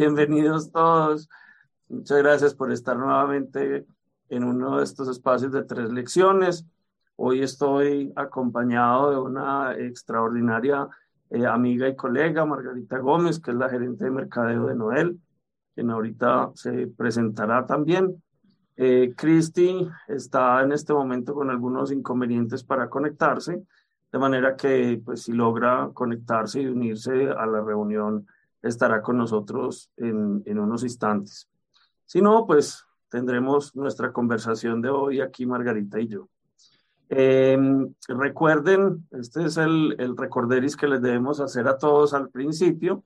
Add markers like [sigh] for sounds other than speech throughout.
Bienvenidos todos. Muchas gracias por estar nuevamente en uno de estos espacios de tres lecciones. Hoy estoy acompañado de una extraordinaria eh, amiga y colega, Margarita Gómez, que es la gerente de mercadeo de Noel, quien ahorita se presentará también. Eh, Cristi está en este momento con algunos inconvenientes para conectarse, de manera que pues, si logra conectarse y unirse a la reunión, estará con nosotros en, en unos instantes. Si no, pues tendremos nuestra conversación de hoy aquí, Margarita y yo. Em, recuerden, este es el, el recorderis que les debemos hacer a todos al principio.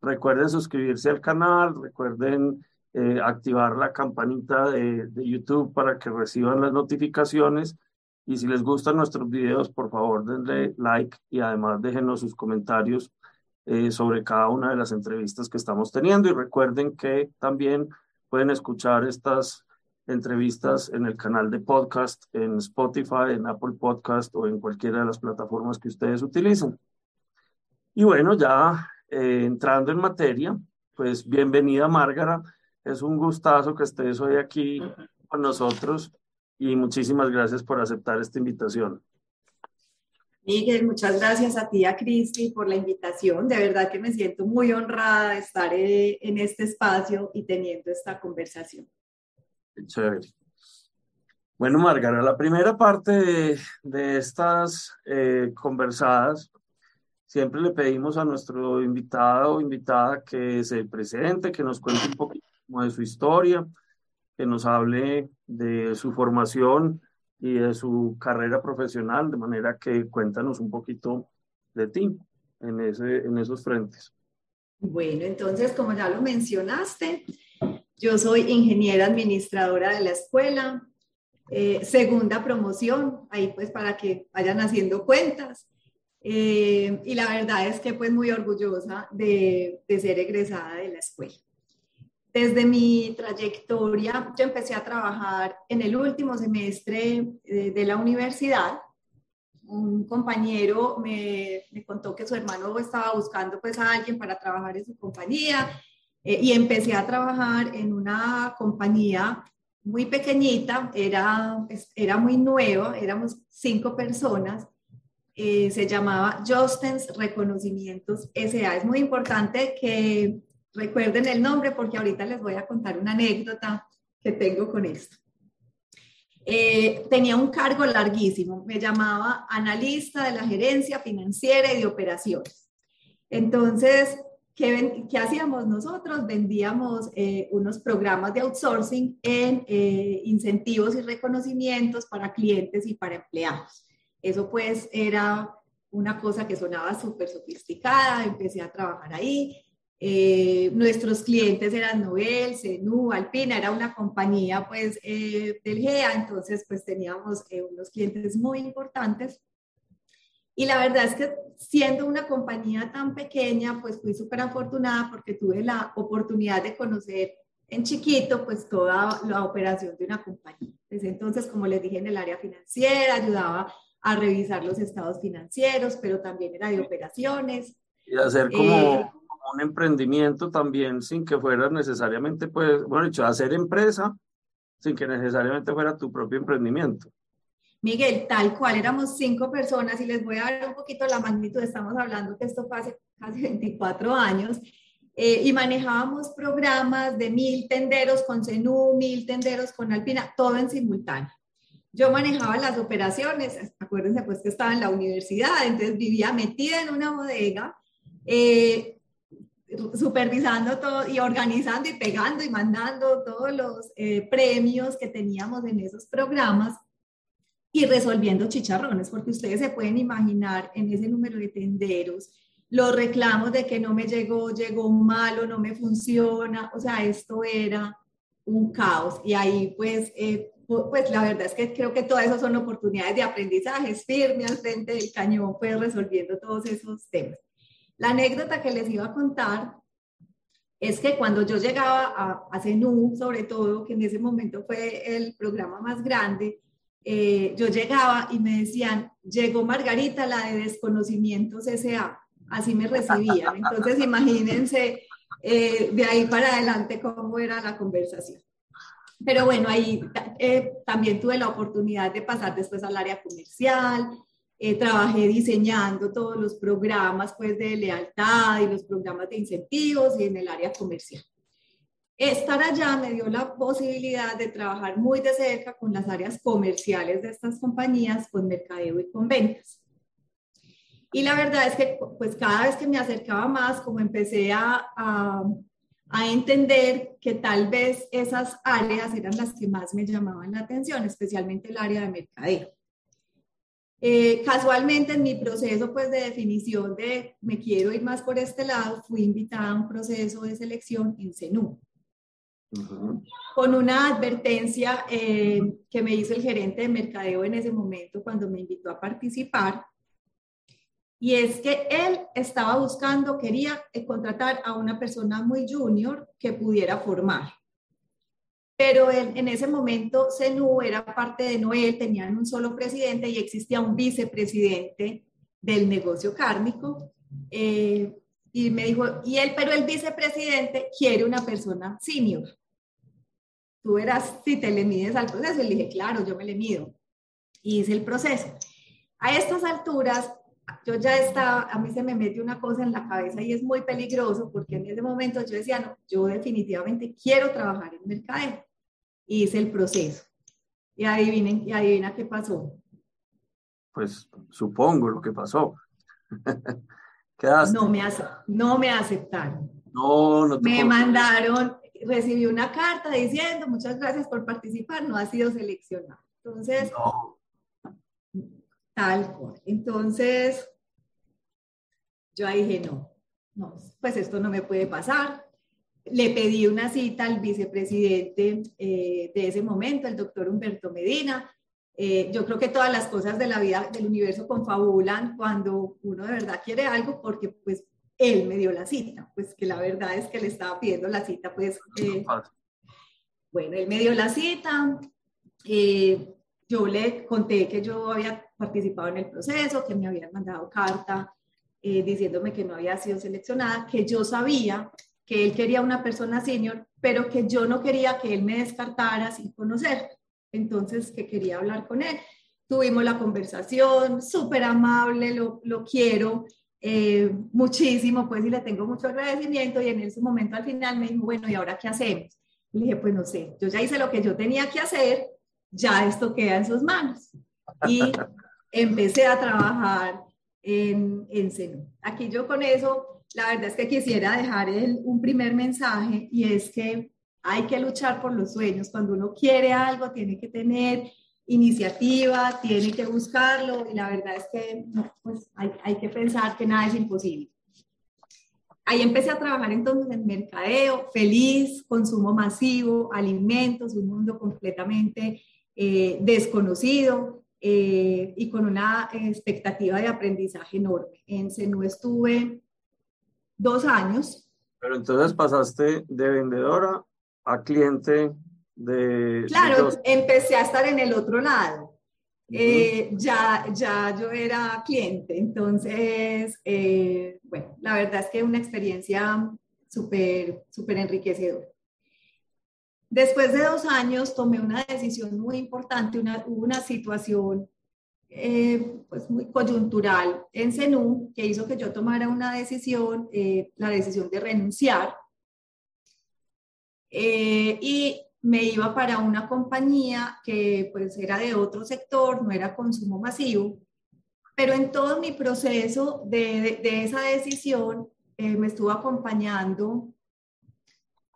Recuerden suscribirse al canal, recuerden eh, activar la campanita de, de, YouTube para que reciban las notificaciones. Y si les gustan nuestros videos, por favor denle like y además déjenos sus comentarios eh, sobre cada una de las entrevistas que estamos teniendo. Y recuerden que también pueden escuchar estas entrevistas en el canal de podcast, en Spotify, en Apple Podcast o en cualquiera de las plataformas que ustedes utilicen. Y bueno, ya eh, entrando en materia, pues bienvenida Márgara, es un gustazo que estés hoy aquí con nosotros y muchísimas gracias por aceptar esta invitación. Miguel, muchas gracias a ti, a Cristi, por la invitación. De verdad que me siento muy honrada de estar eh, en este espacio y teniendo esta conversación. Chévere. Bueno, Margarita, la primera parte de, estas eh, conversadas, siempre le pedimos a nuestro invitado o invitada que se presente, que nos cuente un poquito de su historia, que nos hable de su formación y de su carrera profesional, de manera que cuéntanos un poquito de ti en, ese, en esos frentes. Bueno, entonces, como ya lo mencionaste, yo soy ingeniera administradora de la escuela, eh, segunda promoción, ahí pues para que vayan haciendo cuentas. Eh, y la verdad es que pues muy orgullosa de, de, ser egresada de la escuela. Desde mi trayectoria, yo empecé a trabajar en el último semestre de, de la universidad. Un compañero me, contó que su hermano estaba buscando pues a alguien para trabajar en su compañía eh, y empecé a trabajar en una compañía muy pequeñita, era, era muy nueva, éramos cinco personas, eh, se llamaba Justens Reconocimientos SA. Es muy importante que recuerden el nombre porque ahorita les voy a contar una anécdota que tengo con esto. Eh, tenía un cargo larguísimo, me llamaba analista de la gerencia financiera y de operaciones. Entonces, ¿Qué, ¿Qué, hacíamos nosotros? Vendíamos eh, unos programas de outsourcing en eh, incentivos y reconocimientos para clientes y para empleados. Eso pues era una cosa que sonaba súper sofisticada, empecé a trabajar ahí. Eh, nuestros clientes eran Noel, Zenú, Alpina, era una compañía pues del GEA, entonces pues teníamos unos clientes muy importantes y la verdad es que siendo una compañía tan pequeña, pues fui súper afortunada porque tuve la oportunidad de conocer en chiquito, pues toda la operación de una compañía. Desde entonces, como les dije, en el área financiera, ayudaba a revisar los estados financieros, pero también era de operaciones. Y hacer como, eh, un emprendimiento también, sin que fuera necesariamente, pues, bueno, dicho, hacer empresa, sin que necesariamente fuera tu propio emprendimiento. Miguel, tal cual, éramos cinco personas y les voy a dar un poquito la magnitud, estamos hablando que esto fue hace casi 24 años, eh, y manejábamos programas de mil tenderos con Zenú, mil tenderos con Alpina, todo en simultáneo. Yo manejaba las operaciones, acuérdense pues que estaba en la universidad, entonces vivía metida en una bodega, eh, supervisando todo y organizando y pegando y mandando todos los eh, premios que teníamos en esos programas y resolviendo chicharrones, porque ustedes se pueden imaginar en ese número de tenderos los reclamos de que no me llegó, llegó malo, no me funciona, o sea, esto era un caos y ahí pues, eh, pues la verdad es que creo que todas esas son oportunidades de aprendizaje, firme al frente del cañón, pues resolviendo todos esos temas. La anécdota que les iba a contar es que cuando yo llegaba a, a CENU, sobre todo, que en ese momento fue el programa más grande, eh, yo llegaba y me decían, llegó Margarita, la de desconocimientos S.A., así me recibían. Entonces, [laughs] imagínense eh, de ahí para adelante cómo era la conversación. Pero bueno, ahí eh, también tuve la oportunidad de pasar después al área comercial, eh, trabajé diseñando todos los programas pues, de lealtad y los programas de incentivos y en el área comercial. Estar allá me dio la posibilidad de trabajar muy de cerca con las áreas comerciales de estas compañías, con mercadeo y con ventas. Y la verdad es que pues cada vez que me acercaba más, como empecé a, a, a entender que tal vez esas áreas eran las que más me llamaban la atención, especialmente el área de mercadeo. Eh, casualmente en mi proceso pues, de definición de me quiero ir más por este lado, fui invitada a un proceso de selección en CENU. Con una advertencia eh, que me hizo el gerente de mercadeo en ese momento cuando me invitó a participar. Y es que él estaba buscando, quería eh, contratar a una persona muy junior que pudiera formar pero en, ese momento CENU era parte de Noel, tenían un solo presidente y existía un vicepresidente del negocio cárnico. Eh, y me dijo, y él, pero el vicepresidente quiere una persona senior. Tú verás si te le mides al proceso. Y le dije, claro, yo me le mido. Y hice el proceso. A estas alturas, yo ya estaba, a mí se me mete una cosa en la cabeza y es muy peligroso porque en ese momento yo decía, no, yo definitivamente quiero trabajar en mercadeo hice el proceso. Y adivinen, y adivina qué pasó. Pues supongo lo que pasó. [laughs] No me, no me aceptaron. No, no Me mandaron, recibí una carta diciendo muchas gracias por participar, no ha sido seleccionado. Entonces, tal cual. Entonces, yo ahí dije, no, no, pues esto no me puede pasar le pedí una cita al vicepresidente eh, de ese momento, el doctor Humberto Medina. Eh, yo creo que todas las cosas de la vida del universo confabulan cuando uno de verdad quiere algo porque pues él me dio la cita, pues que la verdad es que le estaba pidiendo la cita, pues eh, bueno, él me dio la cita, yo le conté que yo había participado en el proceso, que me habían mandado carta diciéndome que no había sido seleccionada, que yo sabía que él quería una persona senior, pero que yo no quería que él me descartara sin conocer. Entonces, que quería hablar con él. Tuvimos la conversación, súper amable, lo, lo quiero eh, muchísimo, pues, y le tengo mucho agradecimiento. Y en ese momento, al final, me dijo, bueno, ¿y ahora qué hacemos? Le dije, pues no sé, yo ya hice lo que yo tenía que hacer, ya esto queda en sus manos. Y [laughs] empecé a trabajar en, en Seno. Aquí yo con eso la verdad es que quisiera dejar un primer mensaje y es que hay que luchar por los sueños. Cuando uno quiere algo, tiene que tener iniciativa, tiene que buscarlo y la verdad es que pues hay, hay que pensar que nada es imposible. Ahí empecé a trabajar entonces en mercadeo, feliz, consumo masivo, alimentos, un mundo completamente eh, desconocido eh, y con una expectativa de aprendizaje enorme. En Senú estuve dos años. Pero entonces pasaste de vendedora a cliente de... Claro, empecé a estar en el otro lado. Eh, ya, ya yo era cliente, entonces, eh, bueno, la verdad es que una experiencia súper, súper enriquecedora. Después de dos años tomé una decisión muy importante, una, una situación eh, pues muy coyuntural en CENU que hizo que yo tomara una decisión, eh, la decisión de renunciar. Eh, y me iba para una compañía que pues era de otro sector, no era consumo masivo, pero en todo mi proceso de, de esa decisión me estuvo acompañando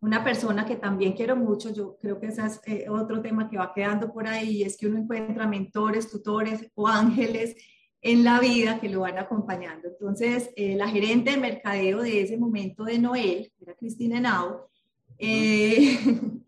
una persona que también quiero mucho, yo creo que ese es eh, otro tema que va quedando por ahí, es que uno encuentra mentores, tutores o ángeles en la vida que lo van acompañando. Entonces, eh, la gerente de mercadeo de ese momento de Noel, era Cristina Henao, [laughs] eh,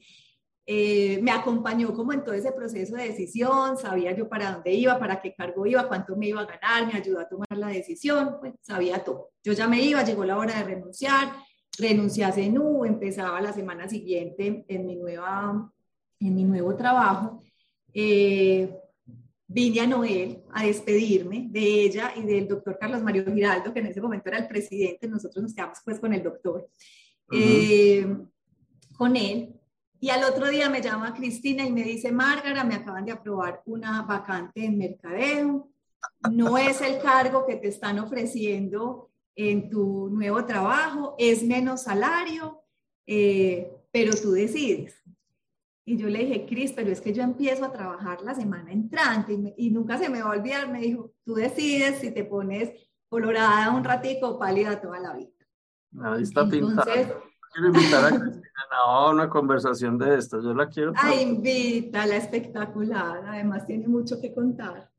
me acompañó como en todo ese proceso de decisión, sabía yo para dónde iba, para qué cargo iba, cuánto me iba a ganar, me ayudó a tomar la decisión, pues sabía todo. Yo ya me iba, llegó la hora de renunciar, renuncié a CENU, empezaba la semana siguiente en mi, nueva, en mi nuevo trabajo. Eh, vine a Noel a despedirme de ella y del doctor Carlos Mario Giraldo, que en ese momento era el presidente, nosotros nos quedamos pues con el doctor. eh, con él. Y al otro día me llama Cristina y me dice, Márgara, me acaban de aprobar una vacante en mercadeo. No es el cargo que te están ofreciendo en tu nuevo trabajo, es menos salario, eh, pero tú decides. Y yo le dije, Cris, pero es que yo empiezo a trabajar la semana entrante y, nunca se me va a olvidar. Me dijo, tú decides si te pones colorada un ratico o pálida toda la vida. Ahí está Entonces, Quiero invitar a Cristina a una conversación de estas. Yo la quiero. Ah, la espectacular. Además, tiene mucho que contar.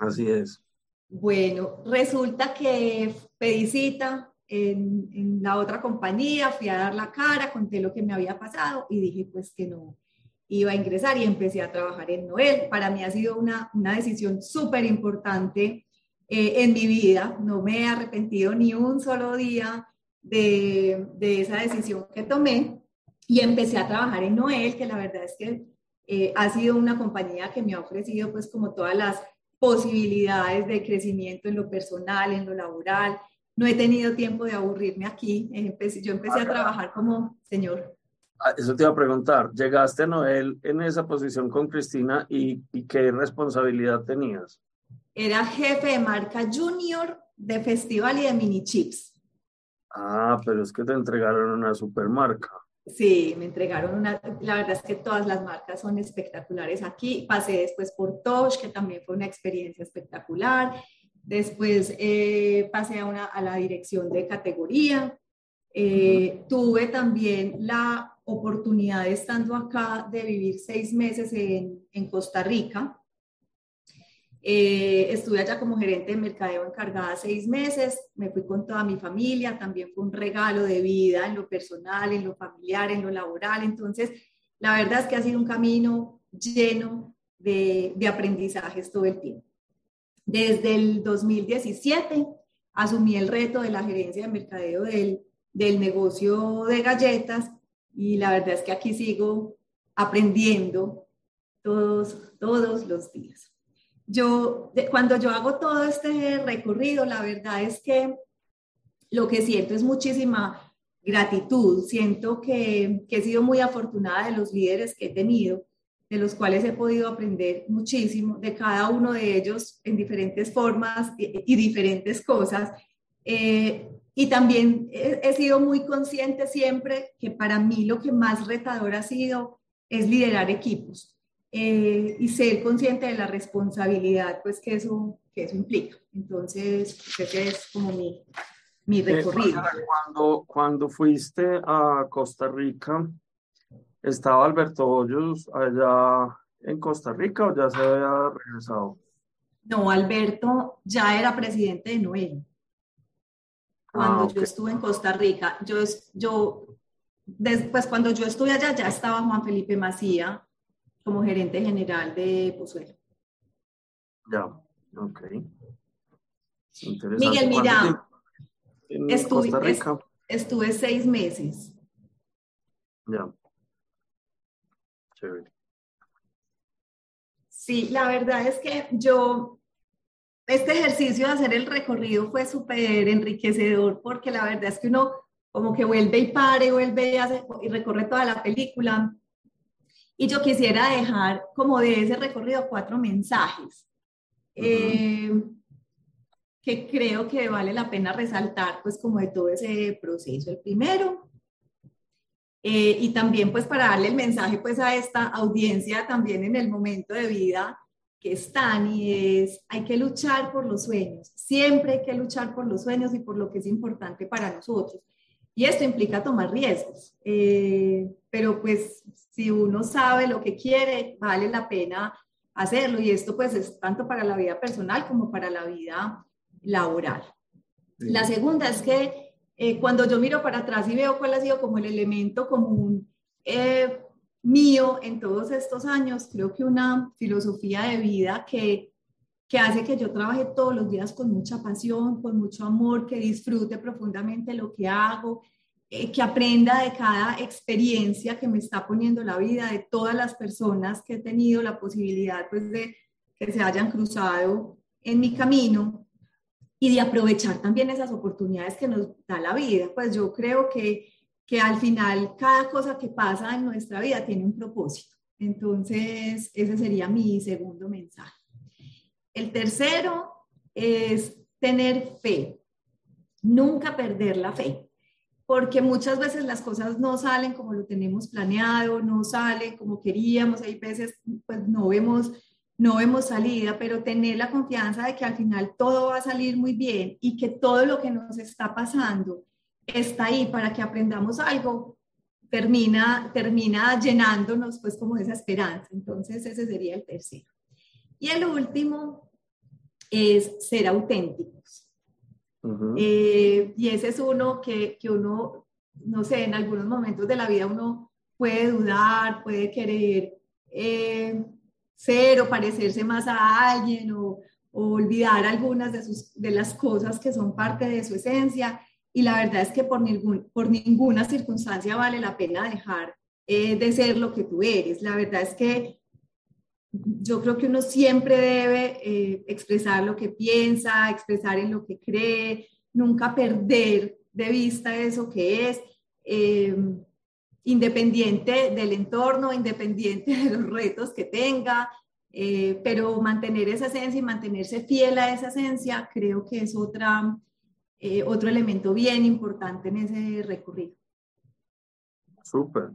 Así es. Bueno, resulta que pedí cita en, en, la otra compañía, fui a dar la cara, conté lo que me había pasado y dije pues que no, iba a ingresar y empecé a trabajar en Noel. Para mí ha sido una, una decisión súper importante eh, en mi vida. No me he arrepentido ni un solo día de, de, esa decisión que tomé y empecé a trabajar en Noel, que la verdad es que eh, ha sido una compañía que me ha ofrecido pues como todas las posibilidades de crecimiento en lo personal, en lo laboral. No he tenido tiempo de aburrirme aquí. Empecé, yo empecé a trabajar como, señor, Ah, eso te iba a preguntar, llegaste a Noel en esa posición con Cristina y, qué responsabilidad tenías. Era jefe de marca junior de festival y de mini chips. Ah, pero es que te entregaron una supermarca. Sí, me entregaron una, la verdad es que todas las marcas son espectaculares aquí. Pasé después por Tosh, que también fue una experiencia espectacular. Después eh, pasé a, una, a la dirección de categoría. Eh, tuve también la oportunidad estando acá de vivir seis meses en, en Costa Rica. Eh, estuve allá como gerente de mercadeo encargada seis meses, me fui con toda mi familia, también fue un regalo de vida en lo personal, en lo familiar, en lo laboral. Entonces, la verdad es que ha sido un camino lleno de, de aprendizajes todo el tiempo. Desde el 2017 asumí el reto de la gerencia de mercadeo del, del negocio de galletas y la verdad es que aquí sigo aprendiendo todos, todos los días. Yo, cuando yo hago todo este recorrido, la verdad es que lo que siento es muchísima gratitud. Siento que, he sido muy afortunada de los líderes que he tenido, de los cuales he podido aprender muchísimo, de cada uno de ellos en diferentes formas y, diferentes cosas. Eh, y también he, sido muy consciente siempre que para mí lo que más retador ha sido es liderar equipos eh, y ser consciente de la responsabilidad pues que eso, que eso implica. Entonces, pues, ese es como mi, mi eh, recorrido. Cuando, cuando fuiste a Costa Rica, ¿estaba Alberto Hoyos allá en Costa Rica o ya se había regresado? No, Alberto ya era presidente de Noel cuando ah, yo estuve en Costa Rica. Yo, yo, después cuando yo estuve allá, ya estaba Juan Felipe Macía como gerente general de Pozuelo. Ya, ok. Miguel, mira, estuve, estuve seis meses. Ya. Chévere. Sí, la verdad es que yo este ejercicio de hacer el recorrido fue súper enriquecedor porque la verdad es que uno como que vuelve y pare, vuelve y, hace, y recorre toda la película. Y yo quisiera dejar como de ese recorrido cuatro mensajes eh, que creo que vale la pena resaltar pues como de todo ese proceso. El primero, eh, y también pues para darle el mensaje pues a esta audiencia también en el momento de vida que están y es, hay que luchar por los sueños, siempre hay que luchar por los sueños y por lo que es importante para nosotros. Y esto implica tomar riesgos, eh, pero pues si uno sabe lo que quiere, vale la pena hacerlo y esto pues es tanto para la vida personal como para la vida laboral. La segunda es que eh, cuando yo miro para atrás y veo cuál ha sido como el elemento común eh, mío en todos estos años, creo que una filosofía de vida que, que hace que yo trabaje todos los días con mucha pasión, con mucho amor, que disfrute profundamente lo que hago, eh, que aprenda de cada experiencia que me está poniendo la vida, de todas las personas que he tenido la posibilidad pues, de que se hayan cruzado en mi camino y de aprovechar también esas oportunidades que nos da la vida. Pues yo creo que que al final cada cosa que pasa en nuestra vida tiene un propósito. Entonces, ese sería mi segundo mensaje. El tercero es tener fe, nunca perder la fe, porque muchas veces las cosas no salen como lo tenemos planeado, no salen como queríamos, hay veces pues no vemos no vemos salida, pero tener la confianza de que al final todo va a salir muy bien y que todo lo que nos está pasando está ahí para que aprendamos algo, termina, termina llenándonos pues como esa esperanza. Entonces ese sería el tercero. Y el último es ser auténticos. Eh, y ese es uno que, que uno, no sé, en algunos momentos de la vida uno puede dudar, puede querer eh, ser o parecerse más a alguien o, olvidar algunas de, sus, de las cosas que son parte de su esencia. Y la verdad es que por, ningún, por ninguna circunstancia vale la pena dejar eh, de ser lo que tú eres. La verdad es que yo creo que uno siempre debe eh, expresar lo que piensa, expresar en lo que cree, nunca perder de vista eso que es. Eh, independiente del entorno, independiente [laughs] de los retos que tenga, eh, pero mantener esa esencia y mantenerse fiel a esa esencia creo que es otra, eh, otro elemento bien importante en ese recorrido. Súper,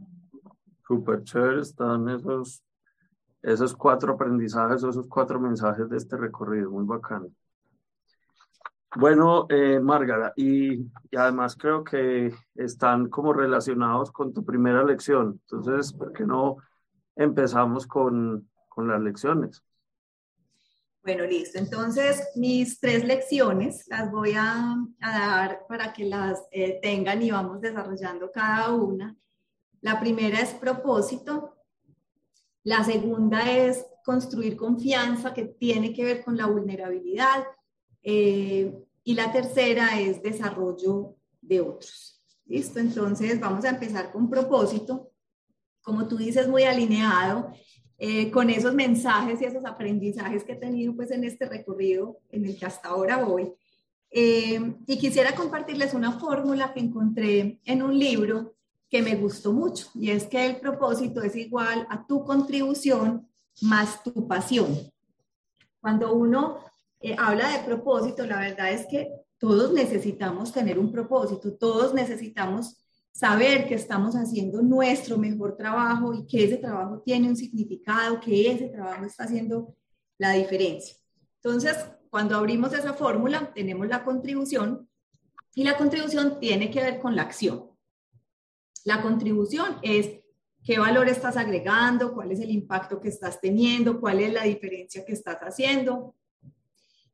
súper chévere están esos, esos cuatro aprendizajes, esos cuatro mensajes de este recorrido, muy bacano. Bueno, eh, Márgara, y, además creo que están como relacionados con tu primera lección. Entonces, ¿por qué no empezamos con, con las lecciones? Bueno, listo. Entonces, mis tres lecciones las voy a, dar para que las eh, tengan y vamos desarrollando cada una. La primera es propósito. La segunda es construir confianza, que tiene que ver con la vulnerabilidad. Eh, y la tercera es desarrollo de otros. ¿Listo? Entonces vamos a empezar con propósito. Como tú dices, muy alineado eh, con esos mensajes y esos aprendizajes que he tenido pues en este recorrido en el que hasta ahora voy. Eh, y quisiera compartirles una fórmula que encontré en un libro que me gustó mucho y es que el propósito es igual a tu contribución más tu pasión. Cuando uno eh, habla de propósito, la verdad es que todos necesitamos tener un propósito, todos necesitamos saber que estamos haciendo nuestro mejor trabajo y que ese trabajo tiene un significado, que ese trabajo está haciendo la diferencia. Entonces, cuando abrimos esa fórmula, tenemos la contribución y la contribución tiene que ver con la acción. La contribución es qué valor estás agregando, cuál es el impacto que estás teniendo, cuál es la diferencia que estás haciendo.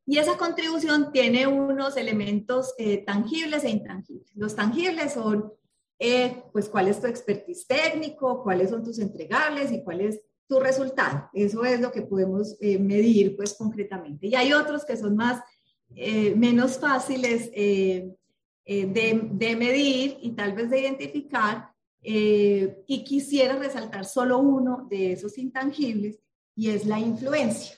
Y esa contribución tiene unos elementos eh, tangibles e intangibles. Los tangibles son, eh, pues, cuál es tu expertise técnico, cuáles son tus entregables y cuál es tu resultado. Eso es lo que podemos eh, medir, pues, concretamente. Y hay otros que son más, menos fáciles de, de, medir y tal vez de identificar. y quisiera resaltar solo uno de esos intangibles y es la influencia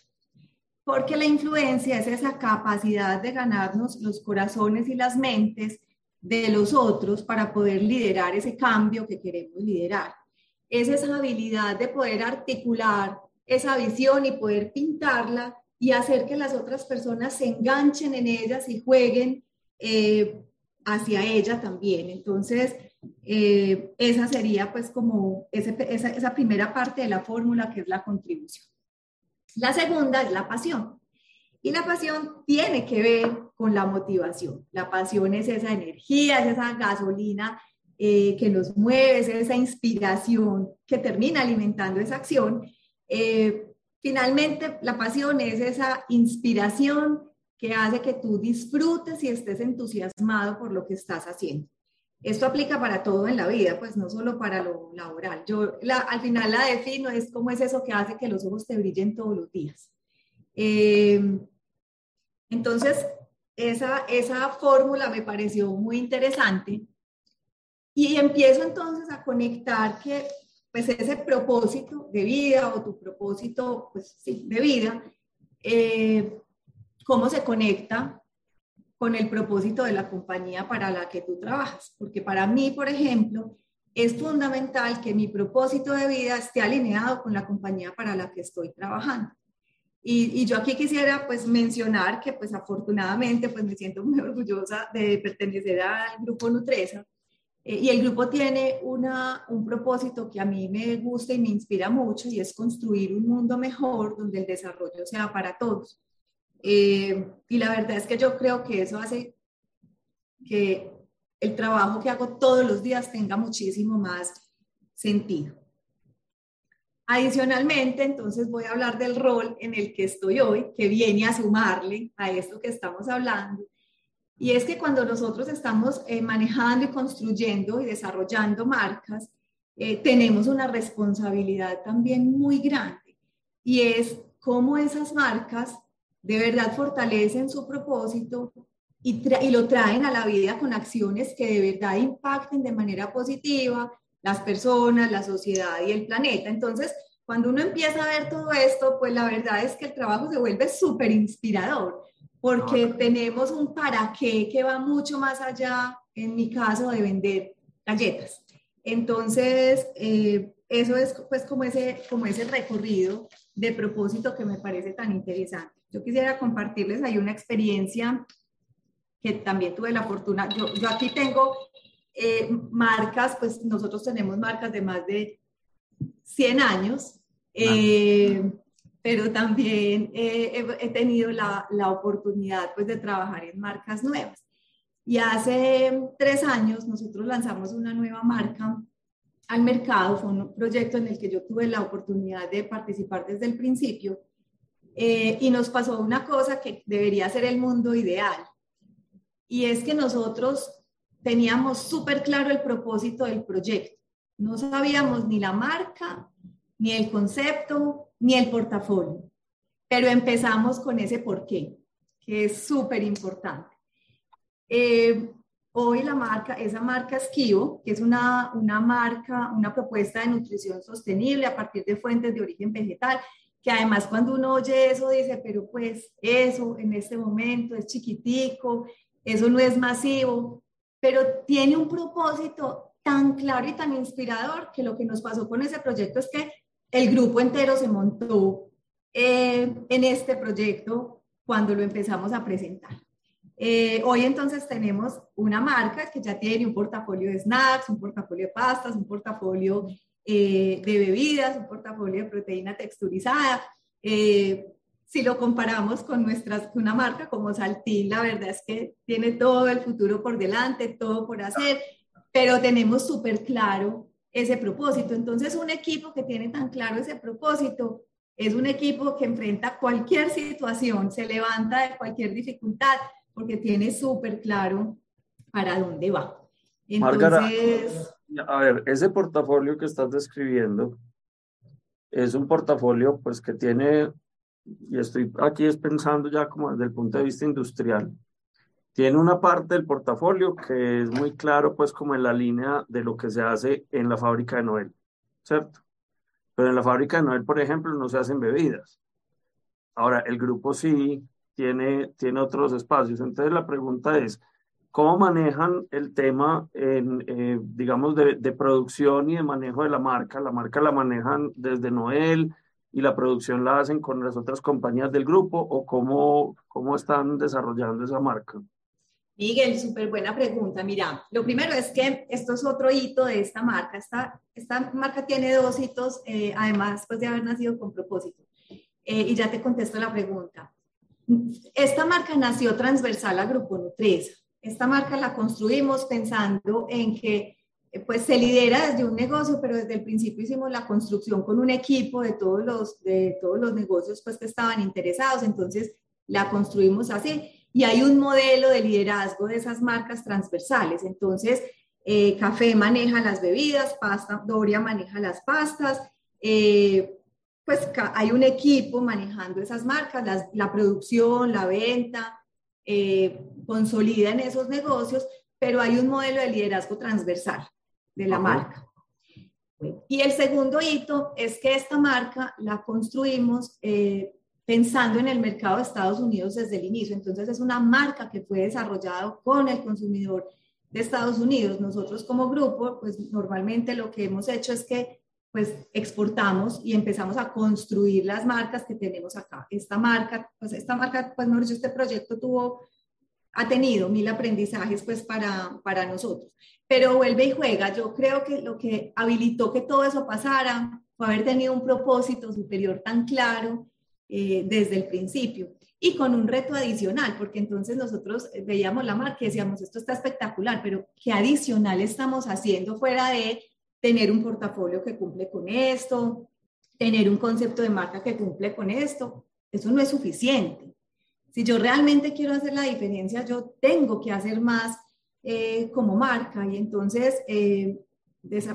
porque la influencia es esa capacidad de ganarnos los corazones y las mentes de los otros para poder liderar ese cambio que queremos liderar. Es esa habilidad de poder articular esa visión y poder pintarla y hacer que las otras personas se enganchen en ellas y jueguen eh, hacia ella también. Entonces, eh, esa sería pues como esa, esa primera parte de la fórmula que es la contribución. La segunda es la pasión. Y la pasión tiene que ver con la motivación. La pasión es esa energía, es esa gasolina eh, que nos mueve, es esa inspiración que termina alimentando esa acción. Eh, finalmente, la pasión es esa inspiración que hace que tú disfrutes y estés entusiasmado por lo que estás haciendo. Esto aplica para todo en la vida, pues no solo para lo laboral. Yo al final la defino, es como es eso que hace que los ojos te brillen todos los días. Eh, entonces, esa, esa fórmula me pareció muy interesante y empiezo entonces a conectar que pues ese propósito de vida o tu propósito pues sí, de vida, eh, cómo se conecta con el propósito de la compañía para la que tú trabajas. Porque para mí, por ejemplo, es fundamental que mi propósito de vida esté alineado con la compañía para la que estoy trabajando. Y, yo aquí quisiera pues mencionar que pues afortunadamente pues me siento muy orgullosa de pertenecer al grupo Nutresa eh, y el grupo tiene una, un propósito que a mí me gusta y me inspira mucho y es construir un mundo mejor donde el desarrollo sea para todos. Eh, y la verdad es que yo creo que eso hace que el trabajo que hago todos los días tenga muchísimo más sentido. Adicionalmente, entonces voy a hablar del rol en el que estoy hoy, que viene a sumarle a esto que estamos hablando. Y es que cuando nosotros estamos eh, manejando y construyendo y desarrollando marcas, eh, tenemos una responsabilidad también muy grande. Y es cómo esas marcas de verdad fortalecen su propósito y, y lo traen a la vida con acciones que de verdad impacten de manera positiva las personas, la sociedad y el planeta. Entonces, cuando uno empieza a ver todo esto, pues la verdad es que el trabajo se vuelve súper inspirador, porque tenemos un para qué que va mucho más allá, en mi caso, de vender galletas. Entonces, eh, eso es pues como ese, como ese recorrido de propósito que me parece tan interesante. Yo quisiera compartirles ahí una experiencia que también tuve la fortuna, yo, yo aquí tengo eh, marcas, pues nosotros tenemos marcas de más de 100 años, eh, pero también eh, he, tenido la, la, oportunidad pues de trabajar en marcas nuevas. Y hace tres años nosotros lanzamos una nueva marca al mercado, fue un proyecto en el que yo tuve la oportunidad de participar desde el principio y nos pasó una cosa que debería ser el mundo ideal. Y es que nosotros teníamos súper claro el propósito del proyecto. No sabíamos ni la marca, ni el concepto, ni el portafolio, pero empezamos con ese por qué, que es súper importante. Eh, hoy la marca, esa marca Esquivo, que es una, una marca, una propuesta de nutrición sostenible a partir de fuentes de origen vegetal, que además cuando uno oye eso dice, pero pues eso en este momento es chiquitico, eso no es masivo, pero tiene un propósito tan claro y tan inspirador que lo que nos pasó con ese proyecto es que el grupo entero se montó eh, en este proyecto cuando lo empezamos a presentar. Eh, hoy entonces tenemos una marca que ya tiene un portafolio de snacks, un portafolio de pastas, un portafolio eh, de bebidas, un portafolio de proteína texturizada si lo comparamos con nuestras, una marca como Saltín, la verdad es que tiene todo el futuro por delante, todo por hacer, pero tenemos súper claro ese propósito. Entonces, un equipo que tiene tan claro ese propósito es un equipo que enfrenta cualquier situación, se levanta de cualquier dificultad, porque tiene súper claro para dónde va. Entonces, a ver, ese portafolio que estás describiendo es un portafolio pues que tiene y estoy aquí es pensando ya como desde el punto de vista industrial, tiene una parte del portafolio que es muy claro, pues como en la línea de lo que se hace en la fábrica de Noel, ¿cierto? Pero en la fábrica de Noel, por ejemplo, no se hacen bebidas. Ahora, el grupo sí tiene, tiene otros espacios. Entonces, la pregunta es, ¿cómo manejan el tema, en, eh, digamos, de, de producción y de manejo de la marca? La marca la manejan desde Noel, y la producción la hacen con las otras compañías del grupo o cómo, cómo están desarrollando esa marca? Miguel, súper buena pregunta. Mira, lo primero es que esto es otro hito de esta marca. Esta, esta marca tiene dos hitos, eh, además pues, de haber nacido con propósito. Eh, y ya te contesto la pregunta. Esta marca nació transversal a Grupo Nutresa. Esta marca la construimos pensando en que eh, pues se lidera desde un negocio, pero desde el principio hicimos la construcción con un equipo de todos los, de todos los negocios pues, que estaban interesados, entonces la construimos así. Y hay un modelo de liderazgo de esas marcas transversales. Entonces, eh, Café maneja las bebidas, Pasta, Doria maneja las pastas, eh, pues hay un equipo manejando esas marcas, la producción, la venta, consolida en esos negocios, pero hay un modelo de liderazgo transversal de la marca. Y el segundo hito es que esta marca la construimos eh, pensando en el mercado de Estados Unidos desde el inicio. Entonces es una marca que fue desarrollada con el consumidor de Estados Unidos. Nosotros como grupo, pues normalmente lo que hemos hecho es que pues exportamos y empezamos a construir las marcas que tenemos acá. Esta marca, pues esta marca, pues mejor dicho, este proyecto tuvo, ha tenido mil aprendizajes pues para, para nosotros. Pero vuelve y juega. Yo creo que lo que habilitó que todo eso pasara fue haber tenido un propósito superior tan claro eh, desde el principio y con un reto adicional, porque entonces nosotros veíamos la marca y decíamos, esto está espectacular, pero ¿qué adicional estamos haciendo fuera de tener un portafolio que cumple con esto, tener un concepto de marca que cumple con esto? Eso no es suficiente. Si yo realmente quiero hacer la diferencia, yo tengo que hacer más eh, como marca y entonces eh,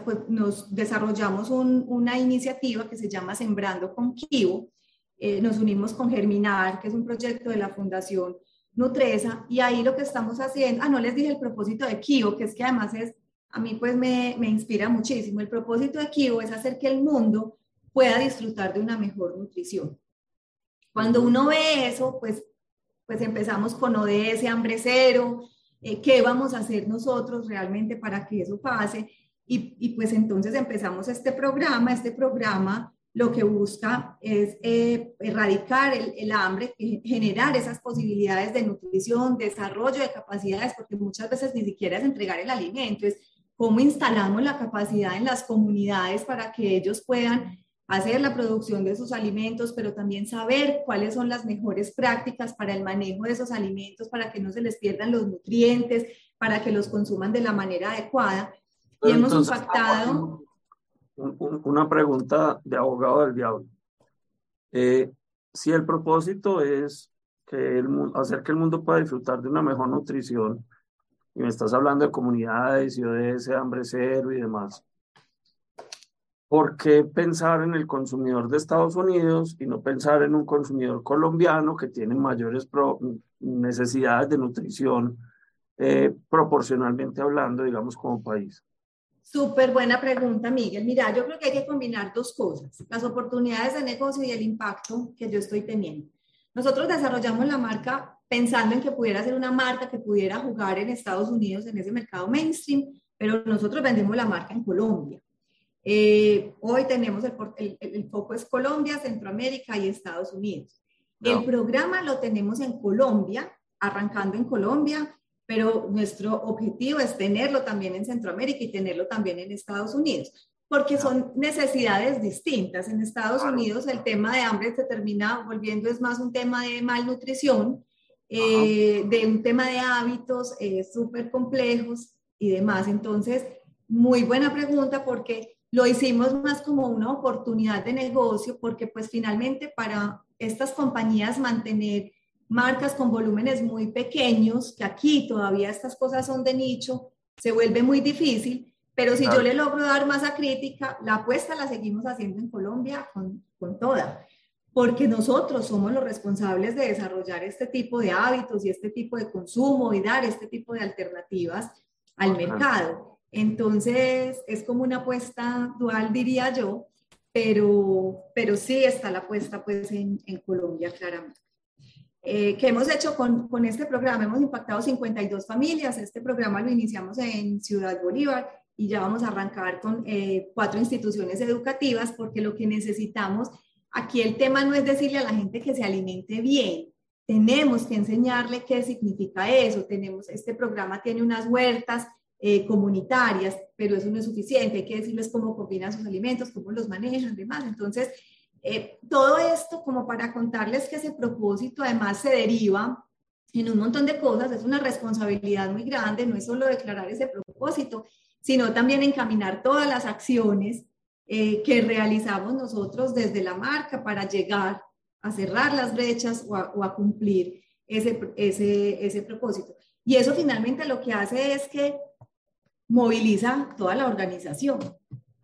pues, nos desarrollamos una iniciativa que se llama Sembrando con Kibo, eh, nos unimos con Germinar, que es un proyecto de la Fundación Nutresa, y ahí lo que estamos haciendo, ah, no les dije el propósito de Kibo, que es que además es, a mí pues me, me inspira muchísimo. El propósito de Kibo es hacer que el mundo pueda disfrutar de una mejor nutrición. Cuando uno ve eso, pues, pues empezamos con ODS, hambre cero, eh, qué vamos a hacer nosotros realmente para que eso pase. Y, y, pues entonces empezamos este programa, este programa lo que busca es eh, erradicar el, hambre, generar esas posibilidades de nutrición, desarrollo de capacidades, porque muchas veces ni siquiera es entregar el alimento, es cómo instalamos la capacidad en las comunidades para que ellos puedan hacer la producción de sus alimentos, pero también saber cuáles son las mejores prácticas para el manejo de esos alimentos, para que no se les pierdan los nutrientes, para que los consuman de la manera adecuada. Y hemos impactado una pregunta de abogado del diablo. Eh, si el propósito es que el, hacer que el mundo pueda disfrutar de una mejor nutrición, y me estás hablando de comunidades ese hambre cero y demás, ¿por qué pensar en el consumidor de Estados Unidos y no pensar en un consumidor colombiano que tiene mayores necesidades de nutrición eh, proporcionalmente hablando, digamos, como país? Súper buena pregunta, Miguel. Mira, yo creo que hay que combinar dos cosas, las oportunidades de negocio y el impacto que yo estoy teniendo. Nosotros desarrollamos la marca pensando en que pudiera ser una marca que pudiera jugar en Estados Unidos, en ese mercado mainstream, pero nosotros vendemos la marca en Colombia. Eh, hoy tenemos el, el, foco es Colombia, Centroamérica y Estados Unidos. El programa lo tenemos en Colombia, arrancando en Colombia, pero nuestro objetivo es tenerlo también en Centroamérica y tenerlo también en Estados Unidos, porque son necesidades distintas. En Estados Unidos el tema de hambre se termina volviendo es más un tema de malnutrición, eh, de un tema de hábitos eh, súper complejos y demás. Entonces, muy buena pregunta porque lo hicimos más como una oportunidad de negocio, porque pues finalmente para estas compañías mantener marcas con volúmenes muy pequeños, que aquí todavía estas cosas son de nicho, se vuelve muy difícil, pero si yo le logro dar masa crítica, la apuesta la seguimos haciendo en Colombia con, con toda, porque nosotros somos los responsables de desarrollar este tipo de hábitos y este tipo de consumo y dar este tipo de alternativas al mercado. Entonces, es como una apuesta dual, diría yo, pero, pero sí está la apuesta pues en, en Colombia claramente. Eh, que hemos hecho con, con, este programa. Hemos impactado 52 familias. Este programa lo iniciamos en Ciudad Bolívar y ya vamos a arrancar con eh, cuatro instituciones educativas porque lo que necesitamos, aquí el tema no es decirle a la gente que se alimente bien. Tenemos que enseñarle qué significa eso. Tenemos, este programa tiene unas huertas eh, comunitarias, pero eso no es suficiente. Hay que decirles cómo combinan sus alimentos, cómo los manejan, demás. Entonces, eh, todo esto como para contarles que ese propósito además se deriva en un montón de cosas, es una responsabilidad muy grande, no es solo declarar ese propósito, sino también encaminar todas las acciones eh, que realizamos nosotros desde la marca para llegar a cerrar las brechas o a, cumplir ese, ese, ese propósito. Y eso finalmente lo que hace es que moviliza toda la organización,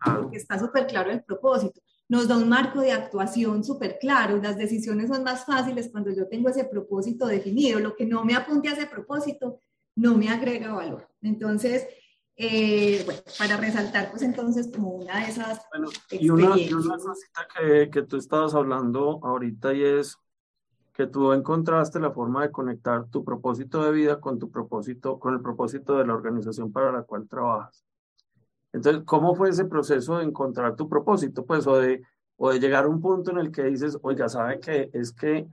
porque está súper claro el propósito nos da un marco de actuación súper claro. Las decisiones son más fáciles cuando yo tengo ese propósito definido. Lo que no me apunte a ese propósito no me agrega valor. Entonces, eh, bueno, para resaltar, pues entonces como una de esas bueno, y una, y una cosita que, que, tú estabas hablando ahorita y es que tú encontraste la forma de conectar tu propósito de vida con tu propósito, con el propósito de la organización para la cual trabajas. Entonces, ¿cómo fue ese proceso de encontrar tu propósito? Pues, o de, o de llegar a un punto en el que dices, oiga, ¿sabe qué? Es que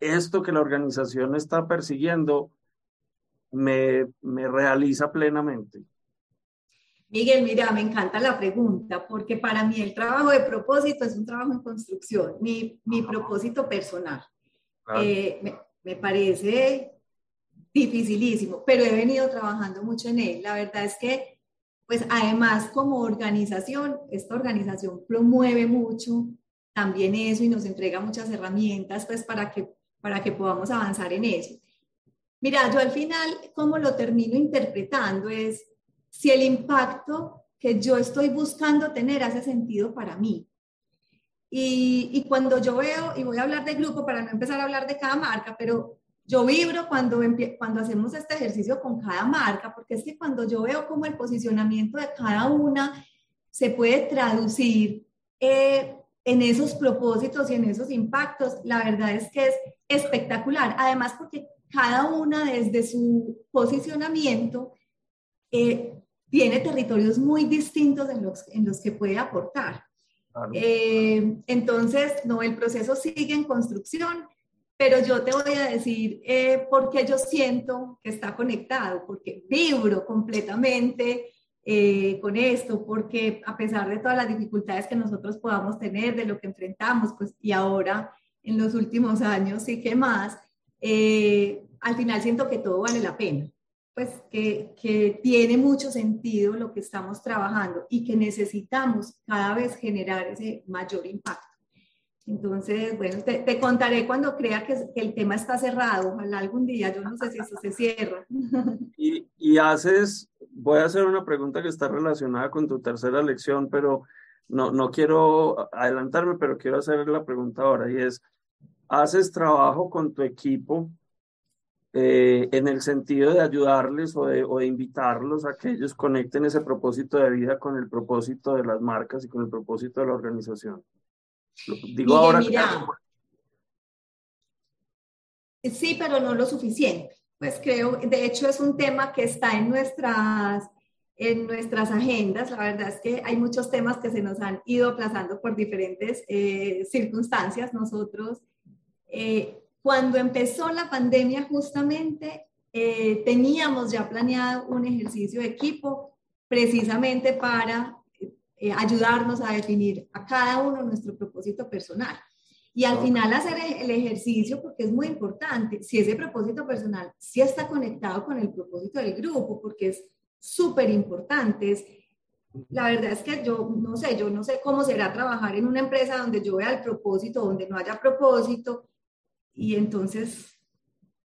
esto que la organización está persiguiendo me, me realiza plenamente. Miguel, mira, me encanta la pregunta, porque para mí el trabajo de propósito es un trabajo en construcción, mi, mi propósito personal. Eh, me, me, parece dificilísimo, pero he venido trabajando mucho en él. La verdad es que, pues además como organización, esta organización promueve mucho también eso y nos entrega muchas herramientas, pues para que, para que podamos avanzar en eso. Mira, yo al final, como lo termino interpretando es si el impacto que yo estoy buscando tener hace sentido para mí. Y, y, cuando yo veo, y voy a hablar de grupo para no empezar a hablar de cada marca, pero yo vibro cuando, cuando hacemos este ejercicio con cada marca, porque es que cuando yo veo cómo el posicionamiento de cada una se puede traducir eh, en esos propósitos y en esos impactos, la verdad es que es espectacular. Además, porque cada una desde su posicionamiento eh, tiene territorios muy distintos en los, en los que puede aportar. Eh, entonces, no, el proceso sigue en construcción, pero yo te voy a decir eh, por qué yo siento que está conectado, porque vibro completamente eh, con esto, porque a pesar de todas las dificultades que nosotros podamos tener, de lo que enfrentamos, pues y ahora en los últimos años sí que más, al final siento que todo vale la pena pues que, que, tiene mucho sentido lo que estamos trabajando y que necesitamos cada vez generar ese mayor impacto. Entonces, bueno, te, te contaré cuando crea que, que, el tema está cerrado. Ojalá algún día, yo no sé si eso se cierra. [laughs] Y, y haces, voy a hacer una pregunta que está relacionada con tu tercera lección, pero no, no quiero adelantarme, pero quiero hacer la pregunta ahora y es, ¿haces trabajo con tu equipo eh, en el sentido de ayudarles o de, o de, invitarlos a que ellos conecten ese propósito de vida con el propósito de las marcas y con el propósito de la organización. digo ahora. Sí, pero no lo suficiente. Pues creo, de hecho es un tema que está en nuestras, en nuestras agendas. La verdad es que hay muchos temas que se nos han ido aplazando por diferentes eh, circunstancias. Nosotros eh, cuando empezó la pandemia justamente eh, teníamos ya planeado un ejercicio de equipo precisamente para eh, ayudarnos a definir a cada uno nuestro propósito personal. Y al final hacer el, ejercicio, porque es muy importante, si ese propósito personal sí está conectado con el propósito del grupo, porque es súper importante. la verdad es que yo no sé, yo no sé cómo será trabajar en una empresa donde yo vea el propósito, donde no haya propósito, y entonces,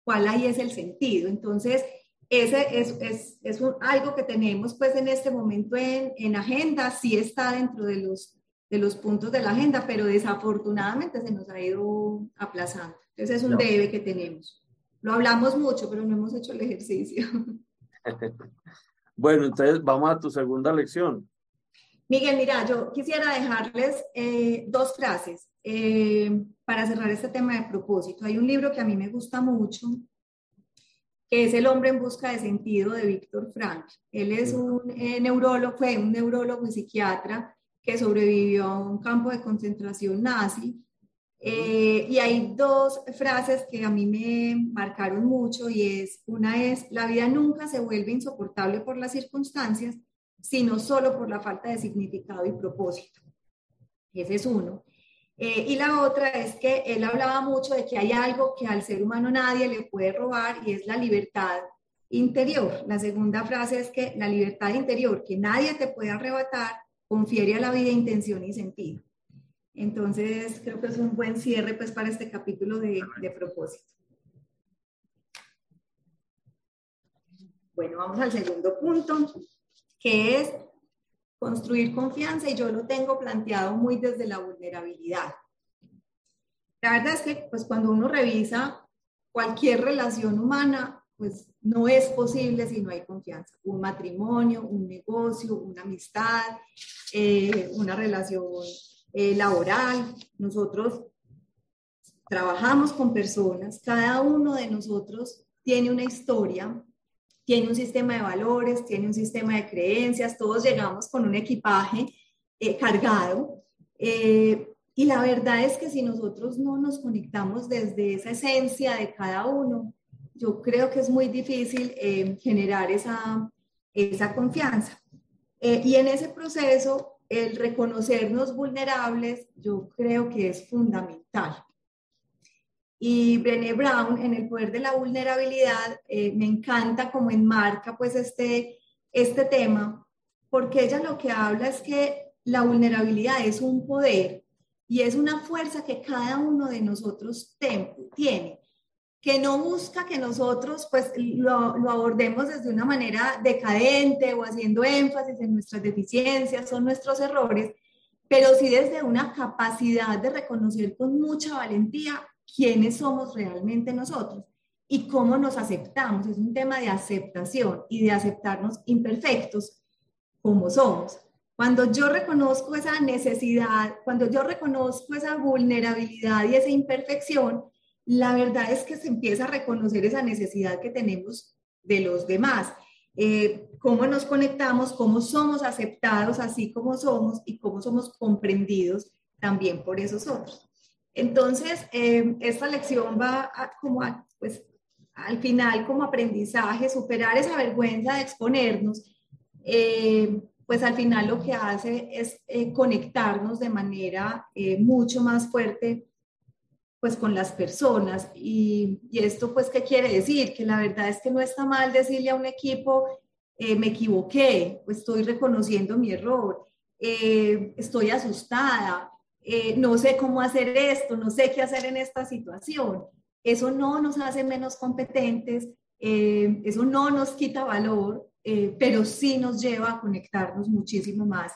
¿cuál ahí es el sentido? Entonces, ese es, es, es un, algo que tenemos pues en este momento en, en, agenda, sí está dentro de los, de los puntos de la agenda, pero desafortunadamente se nos ha ido aplazando. Entonces es un debe que tenemos. Lo hablamos mucho, pero no hemos hecho el ejercicio. [laughs] bueno, entonces vamos a tu segunda lección. Miguel, mira, yo quisiera dejarles eh, dos frases eh, para cerrar este tema de propósito. Hay un libro que a mí me gusta mucho, que es El hombre en busca de sentido de Víctor Frank. Él es un eh, neurólogo, fue un neurólogo y psiquiatra que sobrevivió a un campo de concentración nazi. y hay dos frases que a mí me marcaron mucho y es, una es, la vida nunca se vuelve insoportable por las circunstancias, sino solo por la falta de significado y propósito. Ese es uno. Eh, y la otra es que él hablaba mucho de que hay algo que al ser humano nadie le puede robar y es la libertad interior. La segunda frase es que la libertad interior que nadie te puede arrebatar confiere a la vida intención y sentido. Entonces, creo que es un buen cierre pues, para este capítulo de, de propósito. Bueno, vamos al segundo punto que es construir confianza y yo lo tengo planteado muy desde la vulnerabilidad. La verdad es que pues cuando uno revisa cualquier relación humana, pues no es posible si no hay confianza. Un matrimonio, un negocio, una amistad, eh, una relación eh, laboral. Nosotros trabajamos con personas, cada uno de nosotros tiene una historia, tiene un sistema de valores, tiene un sistema de creencias, todos llegamos con un equipaje eh, cargado. Eh, y la verdad es que si nosotros no nos conectamos desde esa esencia de cada uno, yo creo que es muy difícil eh, generar esa, esa confianza. y en ese proceso, el reconocernos vulnerables, yo creo que es fundamental. Y Brené Brown, en El Poder de la Vulnerabilidad, eh, me encanta como enmarca pues este, este tema, porque ella lo que habla es que la vulnerabilidad es un poder y es una fuerza que cada uno de nosotros tiene, que no busca que nosotros pues lo, lo abordemos desde una manera decadente o haciendo énfasis en nuestras deficiencias o nuestros errores, pero sí desde una capacidad de reconocer con mucha valentía quiénes somos realmente nosotros y cómo nos aceptamos. Es un tema de aceptación y de aceptarnos imperfectos como somos. Cuando yo reconozco esa necesidad, cuando yo reconozco esa vulnerabilidad y esa imperfección, la verdad es que se empieza a reconocer esa necesidad que tenemos de los demás. Eh, cómo nos conectamos, cómo somos aceptados así como somos y cómo somos comprendidos también por esos otros. Entonces, eh, esta lección va como pues, al final como aprendizaje, superar esa vergüenza de exponernos, eh, pues al final lo que hace es eh, conectarnos de manera mucho más fuerte pues con las personas. Y, y, esto pues, ¿qué quiere decir? Que la verdad es que no está mal decirle a un equipo, me equivoqué, pues estoy reconociendo mi error, estoy asustada, eh, no sé cómo hacer esto, no sé qué hacer en esta situación. Eso no nos hace menos competentes, eh, eso no nos quita valor, eh, pero sí nos lleva a conectarnos muchísimo más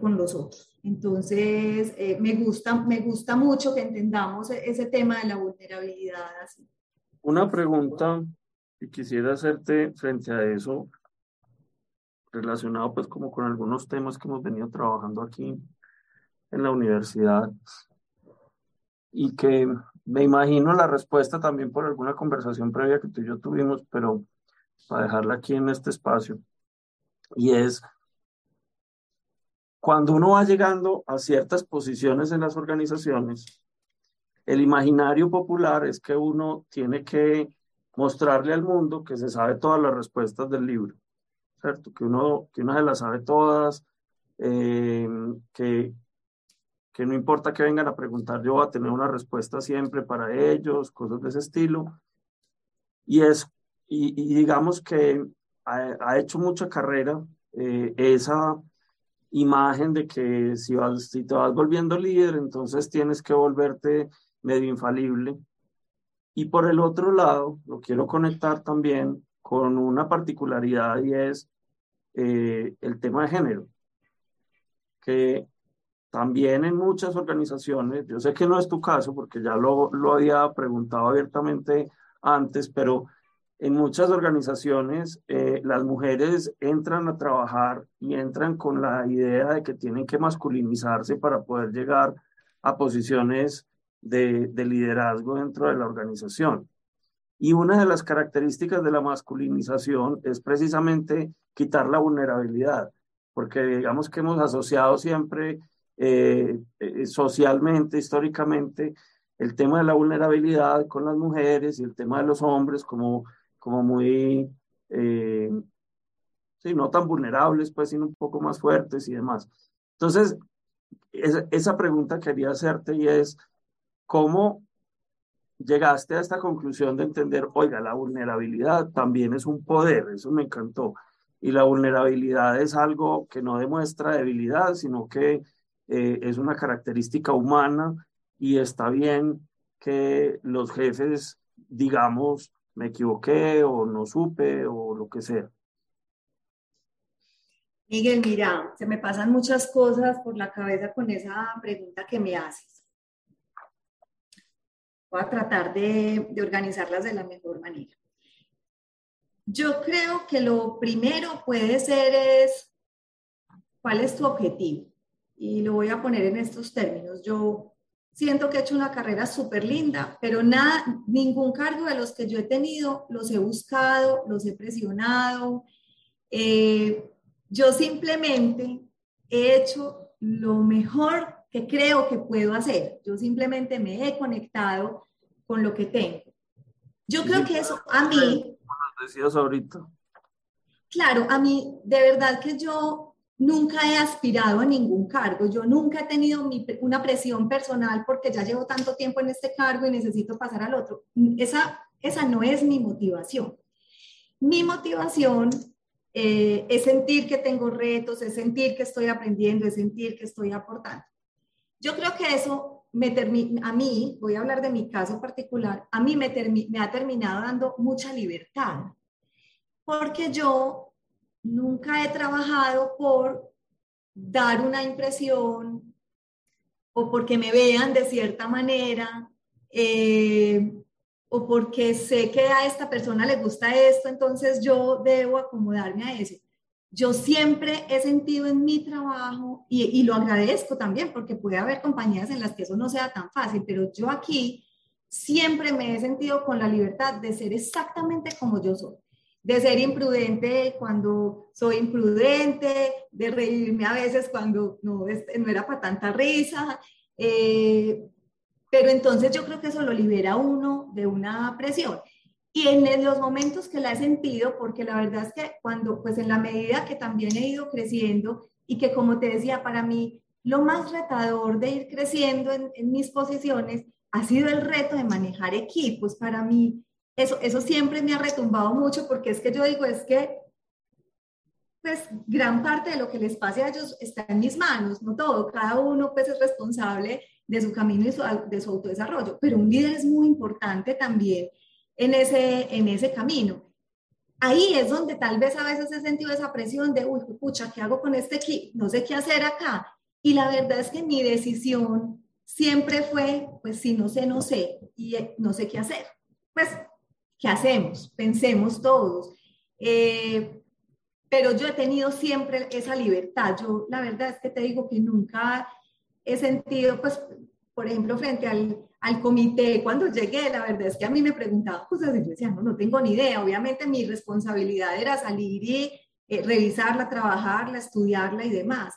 con los otros. Entonces, me, gusta, me gusta mucho que entendamos e-, ese tema de la vulnerabilidad. Una pregunta que quisiera hacerte frente a eso, relacionado pues como con algunos temas que hemos venido trabajando aquí en la universidad y que me imagino la respuesta también por alguna conversación previa que tú y yo tuvimos, pero para dejarla aquí en este espacio. Y es, cuando uno va llegando a ciertas posiciones en las organizaciones, el imaginario popular es que uno tiene que mostrarle al mundo que se sabe todas las respuestas del libro, ¿cierto? Que uno, que uno se las sabe todas, eh, que, que no importa que vengan a preguntar, yo voy a tener una respuesta siempre para ellos, cosas de ese estilo. Y, es, y, digamos que ha, hecho mucha carrera eh, esa imagen de que si, vas, si te vas volviendo líder, entonces tienes que volverte medio infalible. Y por el otro lado, lo quiero conectar también con una particularidad y es eh, el tema de género, que también en muchas organizaciones, yo sé que no es tu caso porque ya lo, lo había preguntado abiertamente antes, pero en muchas organizaciones eh, las mujeres entran a trabajar y entran con la idea de que tienen que masculinizarse para poder llegar a posiciones de, de liderazgo dentro de la organización. Y una de las características de la masculinización es precisamente quitar la vulnerabilidad, porque digamos que hemos asociado siempre eh, eh, socialmente, históricamente, el tema de la vulnerabilidad con las mujeres y el tema de los hombres como, como muy, eh, sí, no tan vulnerables, pues, sino un poco más fuertes y demás. Entonces, esa, esa pregunta quería hacerte y es, ¿cómo llegaste a esta conclusión de entender, oiga, la vulnerabilidad también es un poder, eso me encantó. Y la vulnerabilidad es algo que no demuestra debilidad, sino que eh, es una característica humana y está bien que los jefes digamos, me equivoqué o no supe o lo que sea. Miguel, mira, se me pasan muchas cosas por la cabeza con esa pregunta que me haces. Voy a tratar de, de organizarlas de la mejor manera. Yo creo que lo primero puede ser es, ¿cuál es tu objetivo? Y lo voy a poner en estos términos. Yo siento que he hecho una carrera súper linda, pero nada, ningún cargo de los que yo he tenido los he buscado, los he presionado. Eh, yo simplemente he hecho lo mejor que creo que puedo hacer. Yo simplemente me he conectado con lo que tengo. Yo creo que eso a mí... decías ahorita. Claro, a mí de verdad que yo nunca he aspirado a ningún cargo, yo nunca he tenido una presión personal porque ya llevo tanto tiempo en este cargo y necesito pasar al otro. Esa, esa no es mi motivación. Mi motivación eh, es sentir que tengo retos, es sentir que estoy aprendiendo, es sentir que estoy aportando. Yo creo que eso me a mí, voy a hablar de mi caso particular, a mí me, me ha terminado dando mucha libertad, porque yo nunca he trabajado por dar una impresión o porque me vean de cierta manera. Eh, o porque sé que a esta persona le gusta esto, entonces yo debo acomodarme a eso. Yo siempre he sentido en mi trabajo, y, y, lo agradezco también, porque puede haber compañías en las que eso no sea tan fácil, pero yo aquí siempre me he sentido con la libertad de ser exactamente como yo soy, de ser imprudente cuando soy imprudente, de reírme a veces cuando no, no era para tanta risa, eh, pero entonces yo creo que eso lo libera uno de una presión. Y en los momentos que la he sentido, porque la verdad es que cuando, pues en la medida que también he ido creciendo y que como te decía, para mí lo más retador de ir creciendo en, en mis posiciones ha sido el reto de manejar equipos. Para mí eso, eso siempre me ha retumbado mucho porque es que yo digo, es que pues gran parte de lo que les pase a ellos está en mis manos, no todo, cada uno pues es responsable de su camino y de su autodesarrollo, pero un líder es muy importante también en ese, en ese camino. Ahí es donde tal vez a veces he sentido esa presión de, uy, pucha, ¿qué hago con este equipo? No sé qué hacer acá. Y la verdad es que mi decisión siempre fue, pues si no sé, no sé, y eh, no sé qué hacer. Pues, ¿qué hacemos? Pensemos todos. Eh, pero yo he tenido siempre esa libertad. Yo la verdad es que te digo que nunca he sentido, pues, por ejemplo, frente al, al comité, cuando llegué, la verdad es que a mí me preguntaban cosas y yo decía, no, no tengo ni idea. Obviamente mi responsabilidad era salir y eh, revisarla, trabajarla, estudiarla y demás.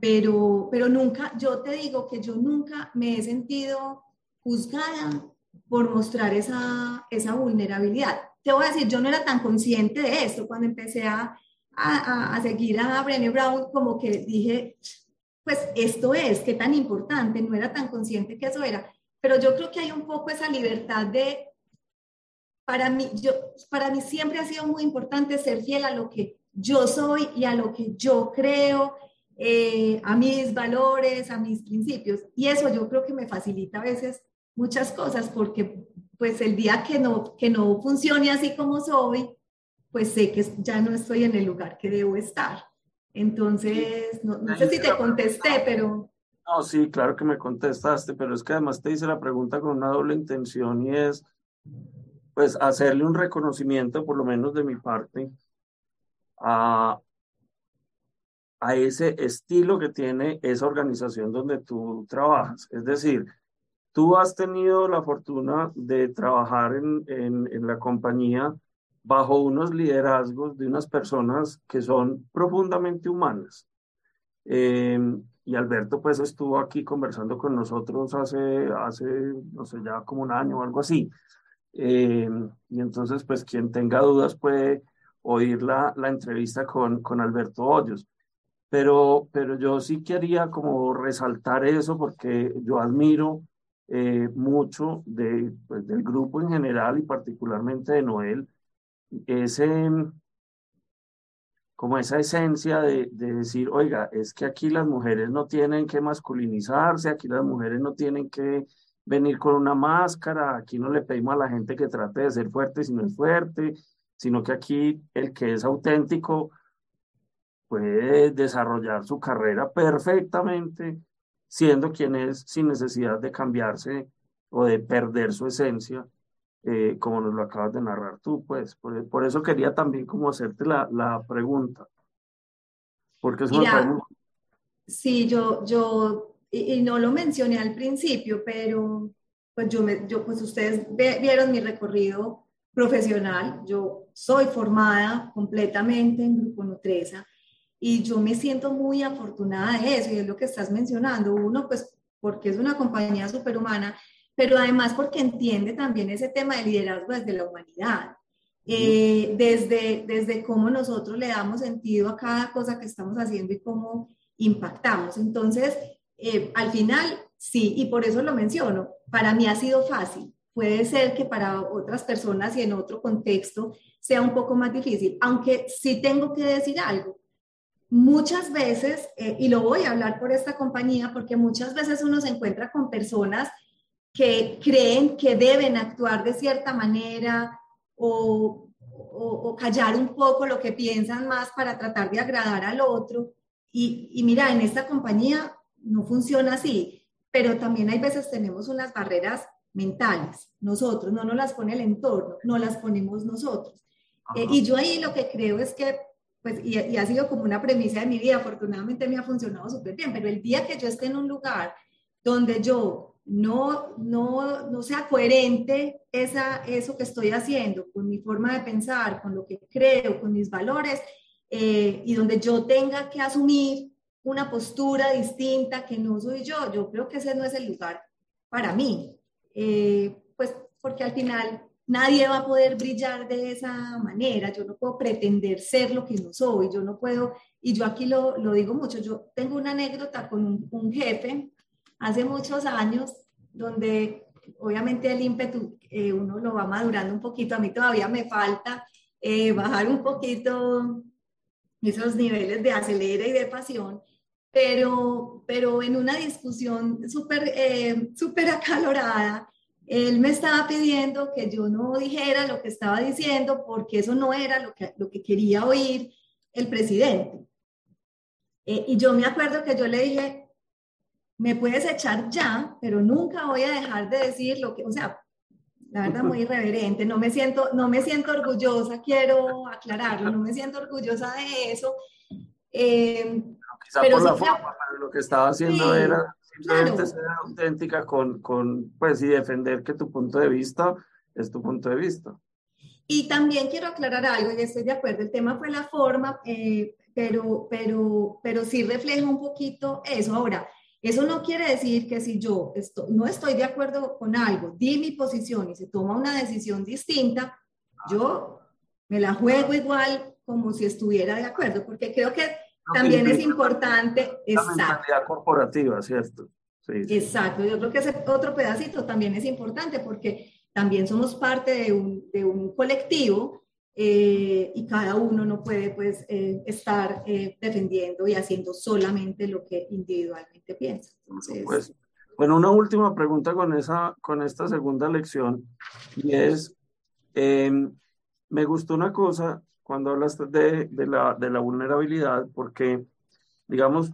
Pero, pero nunca, yo te digo que yo nunca me he sentido juzgada por mostrar esa, esa vulnerabilidad. Te voy a decir, yo no era tan consciente de esto. Cuando empecé a, a, a seguir a Brené Brown, como que dije, pues esto es, qué tan importante, no era tan consciente que eso era, pero yo creo que hay un poco esa libertad de, para mí, yo, para mí siempre ha sido muy importante ser fiel a lo que yo soy y a lo que yo creo, eh, a mis valores, a mis principios, y eso yo creo que me facilita a veces muchas cosas, porque pues el día que no, que no funcione así como soy, pues sé que ya no estoy en el lugar que debo estar. Entonces, no, sé si te contesté, pero... No, sí, claro que me contestaste, pero es que además te hice la pregunta con una doble intención y es, pues, hacerle un reconocimiento, por lo menos de mi parte, a, a ese estilo que tiene esa organización donde tú trabajas. Es decir, tú has tenido la fortuna de trabajar en, en, en la compañía bajo unos liderazgos de unas personas que son profundamente humanas. Eh, y Alberto pues estuvo aquí conversando con nosotros hace, hace, no sé, ya como un año o algo así. Eh, y entonces pues quien tenga dudas puede oír la, la entrevista con, con Alberto Hoyos. Pero, pero yo sí quería como resaltar eso porque yo admiro eh, mucho pues, del grupo en general y particularmente de Noel, ese, como esa esencia de, de, decir, oiga, es que aquí las mujeres no tienen que masculinizarse, aquí las mujeres no tienen que venir con una máscara, aquí no le pedimos a la gente que trate de ser fuerte si no es fuerte, sino que aquí el que es auténtico puede desarrollar su carrera perfectamente siendo quien es sin necesidad de cambiarse o de perder su esencia eh, como nos lo acabas de narrar tú, pues. Por, eso quería también como hacerte la, la pregunta. Porque es una Sí, yo, yo y, no lo mencioné al principio, pero pues yo, me, yo pues ustedes vieron mi recorrido profesional, yo soy formada completamente en Grupo Nutresa y yo me siento muy afortunada de eso y es lo que estás mencionando. Uno, pues porque es una compañía superhumana, pero además porque entiende también ese tema de liderazgo desde la humanidad. Eh, desde, desde cómo nosotros le damos sentido a cada cosa que estamos haciendo y cómo impactamos. Entonces, eh, al final, sí, y por eso lo menciono, para mí ha sido fácil. Puede ser que para otras personas y en otro contexto sea un poco más difícil, aunque sí tengo que decir algo. Muchas veces, eh, y lo voy a hablar por esta compañía, porque muchas veces uno se encuentra con personas que creen que deben actuar de cierta manera o, o, callar un poco lo que piensan más para tratar de agradar al otro. Y, y mira, en esta compañía no funciona así, pero también hay veces tenemos unas barreras mentales, nosotros, no nos las pone el entorno, no las ponemos nosotros. Eh, y yo ahí lo que creo es que, pues, y, y, ha sido como una premisa de mi vida, afortunadamente me ha funcionado súper bien, pero el día que yo esté en un lugar donde yo no, no, no sea coherente esa, eso que estoy haciendo con mi forma de pensar, con lo que creo, con mis valores, eh, y donde yo tenga que asumir una postura distinta que no soy yo, yo creo que ese no es el lugar para mí. Eh, pues porque al final nadie va a poder brillar de esa manera, yo no puedo pretender ser lo que no soy, yo no puedo, y yo aquí lo, lo digo mucho, yo tengo una anécdota con un, jefe hace muchos años donde obviamente el ímpetu eh, uno lo va madurando un poquito, a mí todavía me falta eh, bajar un poquito esos niveles de acelera y de pasión, pero, pero en una discusión súper eh, super acalorada, él me estaba pidiendo que yo no dijera lo que estaba diciendo porque eso no era lo que, lo que quería oír el presidente. Eh, y yo me acuerdo que yo le dije, me puedes echar ya, pero nunca voy a dejar de decir lo que, o sea, la verdad muy irreverente, no me siento, no me siento orgullosa, quiero aclararlo, no me siento orgullosa de eso. Eh, Quizá por la forma, pero lo que estaba haciendo era simplemente ser auténtica con, con, pues, y defender que tu punto de vista es tu punto de vista. Y también quiero aclarar algo, y estoy de acuerdo, el tema fue la forma, eh, pero, pero, pero sí refleja un poquito eso. Ahora, eso no quiere decir que si yo estoy, no estoy de acuerdo con algo, di mi posición y se toma una decisión distinta, yo me la juego igual como si estuviera de acuerdo, porque creo que también es importante. La mentalidad corporativa, ¿cierto? Sí, Exacto, yo creo que ese otro pedacito también es importante porque también somos parte de un, de un colectivo eh, y cada uno no puede pues eh, estar eh, defendiendo y haciendo solamente lo que individualmente piensa. Entonces, pues, bueno, una última pregunta con, esa, con esta segunda lección y es, em, me gustó una cosa cuando hablas de, de, la, de la vulnerabilidad, porque, digamos,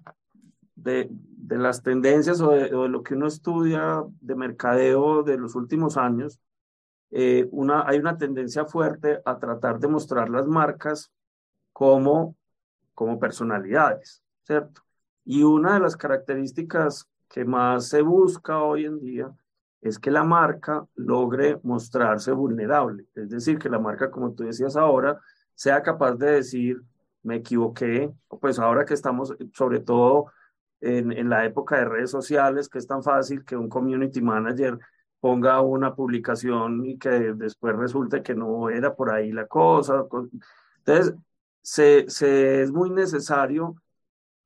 de, de las tendencias o de, lo que uno estudia de mercadeo de los últimos años, eh, una, hay una tendencia fuerte a tratar de mostrar las marcas como, como personalidades, ¿cierto? Y una de las características que más se busca hoy en día es que la marca logre mostrarse vulnerable, es decir, que la marca, como tú decías ahora, sea capaz de decir, me equivoqué, pues ahora que estamos sobre todo en, en, la época de redes sociales, que es tan fácil que un community manager ponga una publicación y que después resulte que no era por ahí la cosa. Entonces, se, se es muy necesario,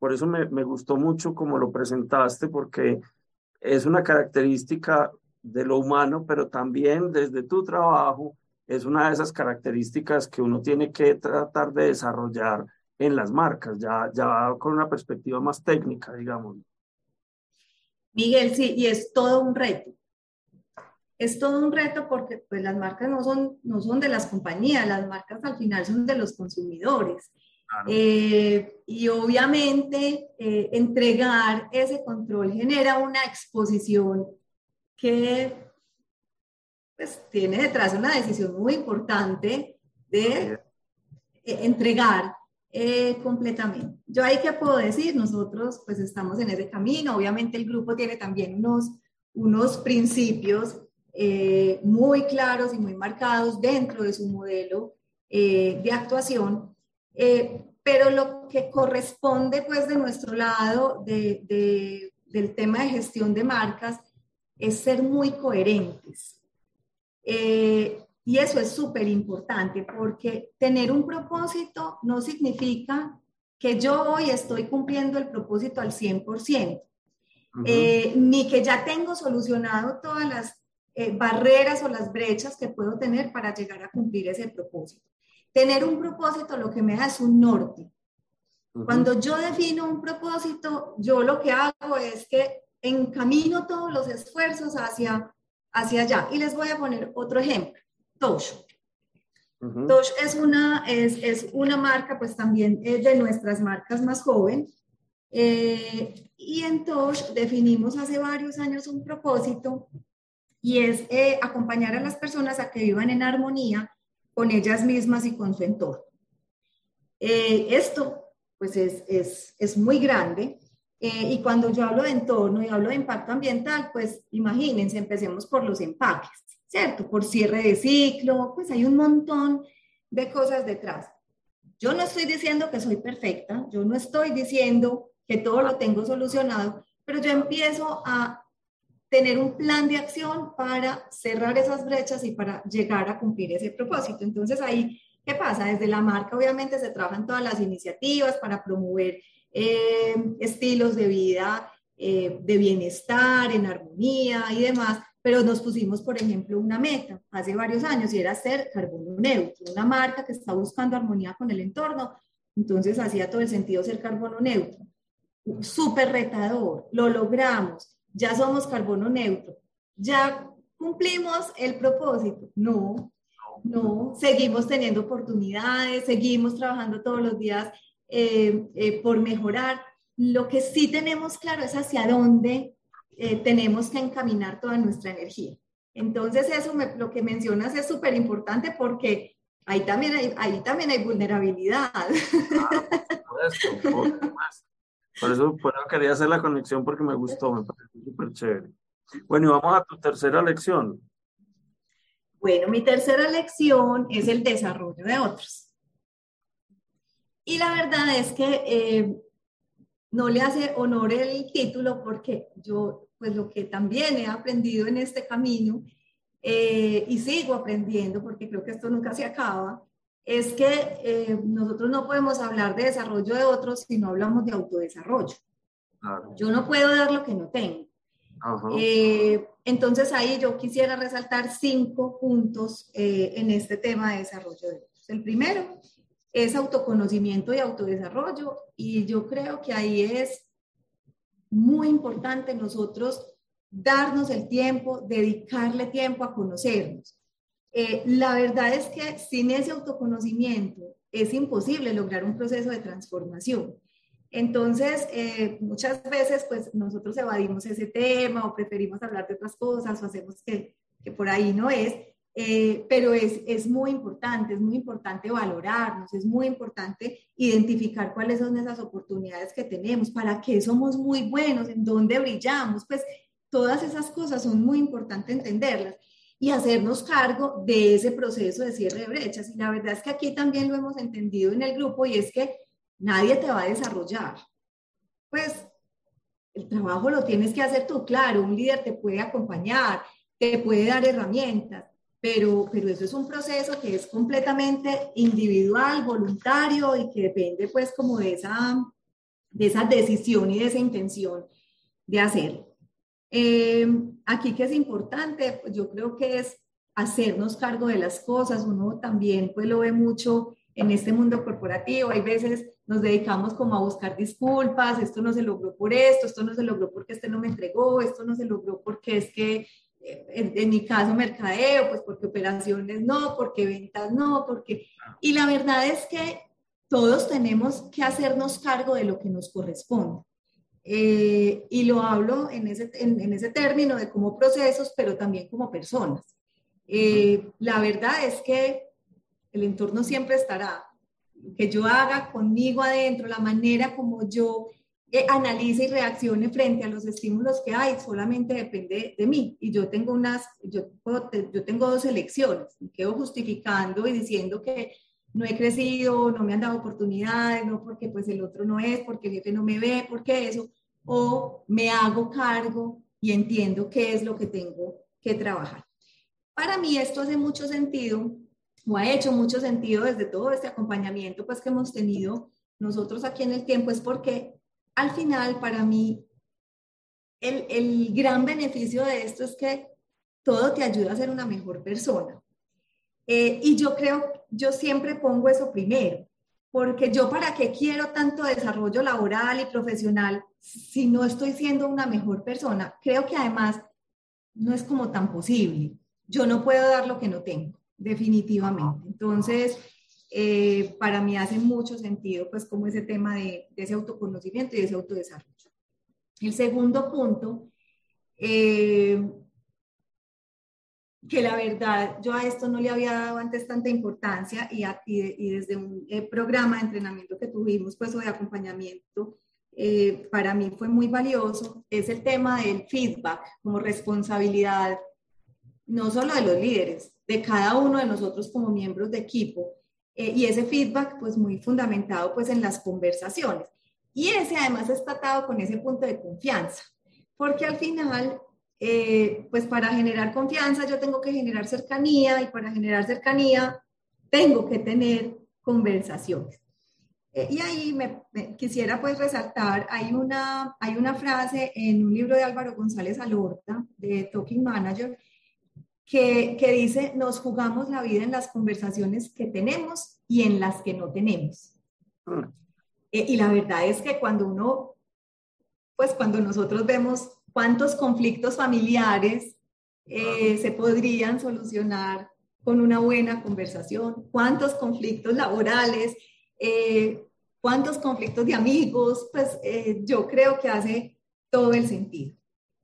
por eso me, me gustó mucho como lo presentaste, porque es una característica de lo humano, pero también desde tu trabajo es una de esas características que uno tiene que tratar de desarrollar en las marcas, ya, ya con una perspectiva más técnica, digamos. Miguel, sí, y es todo un reto. Es todo un reto porque pues, las marcas no son, no son de las compañías, las marcas al final son de los consumidores. Eh, y obviamente eh, entregar ese control genera una exposición que pues tiene detrás una decisión muy importante de eh, entregar Eh, completamente. Yo ahí qué puedo decir, nosotros pues estamos en ese camino, obviamente el grupo tiene también unos, unos principios eh, muy claros y muy marcados dentro de su modelo eh, de actuación, pero lo que corresponde pues de nuestro lado de, del tema de gestión de marcas es ser muy coherentes. Y eso es súper importante porque tener un propósito no significa que yo hoy estoy cumpliendo el propósito al 100%, eh, ni que ya tengo solucionado todas las eh, barreras o las brechas que puedo tener para llegar a cumplir ese propósito. Tener un propósito lo que me da es un norte. Cuando yo defino un propósito, yo lo que hago es que encamino todos los esfuerzos hacia, hacia allá. Y les voy a poner otro ejemplo. Tosh. Tosh es una, es, es, una marca, pues también es de nuestras marcas más joven. Eh, y en Tosh definimos hace varios años un propósito y es eh, acompañar a las personas a que vivan en armonía con ellas mismas y con su entorno. Eh, esto, pues, es, es, es muy grande. Y cuando yo hablo de entorno y hablo de impacto ambiental, pues imagínense, empecemos por los empaques. ¿cierto? Por cierre de ciclo, pues hay un montón de cosas detrás. Yo no estoy diciendo que soy perfecta, yo no estoy diciendo que todo lo tengo solucionado, pero yo empiezo a tener un plan de acción para cerrar esas brechas y para llegar a cumplir ese propósito. Entonces ahí, ¿qué pasa? Desde la marca obviamente se trabajan todas las iniciativas para promover eh, estilos de vida eh, de bienestar, en armonía y demás, pero nos pusimos, por ejemplo, una meta hace varios años y era ser carbono neutro, una marca que está buscando armonía con el entorno, entonces hacía todo el sentido ser carbono neutro. Súper retador, lo logramos, ya somos carbono neutro, ya cumplimos el propósito. No, no, seguimos teniendo oportunidades, seguimos trabajando todos los días eh, eh, por mejorar. Lo que sí tenemos claro es hacia dónde eh, tenemos que encaminar toda nuestra energía. Entonces, eso lo que mencionas es súper importante porque ahí también hay, ahí también hay vulnerabilidad. por, eso, por, eso, quería hacer la conexión porque me gustó, me pareció súper chévere. Bueno, y vamos a tu tercera lección. Bueno, mi tercera lección es el desarrollo de otros. Y la verdad es que eh, no le hace honor el título porque yo, pues lo que también he aprendido en este camino eh, y sigo aprendiendo porque creo que esto nunca se acaba, es que eh, nosotros no podemos hablar de desarrollo de otros si no hablamos de autodesarrollo. Yo no puedo dar lo que no tengo. Eh, entonces ahí yo quisiera resaltar cinco puntos en este tema de desarrollo de otros. El primero es autoconocimiento y autodesarrollo y yo creo que ahí es muy importante nosotros darnos el tiempo, dedicarle tiempo a conocernos. Eh, la verdad es que sin ese autoconocimiento es imposible lograr un proceso de transformación. Entonces, eh, muchas veces, pues nosotros evadimos ese tema o preferimos hablar de otras cosas o hacemos que, que por ahí no es, eh, pero es, es, muy importante, es muy importante valorarnos, es muy importante identificar cuáles son esas oportunidades que tenemos, para qué somos muy buenos, en dónde brillamos, pues todas esas cosas son muy importantes entenderlas y hacernos cargo de ese proceso de cierre de brechas. Y la verdad es que aquí también lo hemos entendido en el grupo y es que nadie te va a desarrollar. Pues el trabajo lo tienes que hacer tú, claro, un líder te puede acompañar, te puede dar herramientas, pero, pero eso es un proceso que es completamente individual, voluntario y que depende pues como de esa, de esa decisión y de esa intención de hacerlo. Eh, aquí que es importante, yo creo que es hacernos cargo de las cosas, uno también pues lo ve mucho en este mundo corporativo, hay veces nos dedicamos como a buscar disculpas, esto no se logró por esto, esto no se logró porque este no me entregó, esto no se logró porque es que en, mi caso mercadeo, pues porque operaciones no, porque ventas no, porque... Y la verdad es que todos tenemos que hacernos cargo de lo que nos corresponde. Eh, y lo hablo en ese, en, ese término de como procesos, pero también como personas. Eh, la verdad es que el entorno siempre estará que yo haga conmigo adentro, la manera como yo eh, analice y reaccione frente a los estímulos que hay, solamente depende de mí. Y yo tengo unas, yo, yo tengo dos elecciones, me quedo justificando y diciendo que no he crecido, no me han dado oportunidades, no porque pues el otro no es, porque el jefe no me ve, porque eso, o me hago cargo y entiendo qué es lo que tengo que trabajar. Para mí esto hace mucho sentido, o ha hecho mucho sentido desde todo este acompañamiento pues que hemos tenido nosotros aquí en el tiempo, es porque al final para mí el, el gran beneficio de esto es que todo te ayuda a ser una mejor persona. Eh, y yo creo, yo siempre pongo eso primero, porque yo para qué quiero tanto desarrollo laboral y profesional si no estoy siendo una mejor persona. Creo que además no es como tan posible. Yo no puedo dar lo que no tengo, definitivamente. Entonces, eh, para mí hace mucho sentido, pues, como ese tema de, de, ese autoconocimiento y ese autodesarrollo. El segundo punto, eh, que la verdad yo a esto no le había dado antes tanta importancia y, y, desde un eh, programa de entrenamiento que tuvimos, pues, o de acompañamiento, eh, para mí fue muy valioso, es el tema del feedback como responsabilidad, no solo de los líderes, de cada uno de nosotros como miembros de equipo, eh, y ese feedback, pues, muy fundamentado, pues, en las conversaciones. Y ese además está atado con ese punto de confianza, porque al final eh, pues para generar confianza yo tengo que generar cercanía y para generar cercanía tengo que tener conversaciones. Eh, y ahí me, quisiera pues resaltar, hay una, hay una frase en un libro de Álvaro González Alorta, de Talking Manager, que, que dice, nos jugamos la vida en las conversaciones que tenemos y en las que no tenemos. Mm. Eh, y la verdad es que cuando uno, pues cuando nosotros vemos cuántos conflictos familiares eh, se podrían solucionar con una buena conversación, cuántos conflictos laborales, eh, cuántos conflictos de amigos, pues eh, yo creo que hace todo el sentido.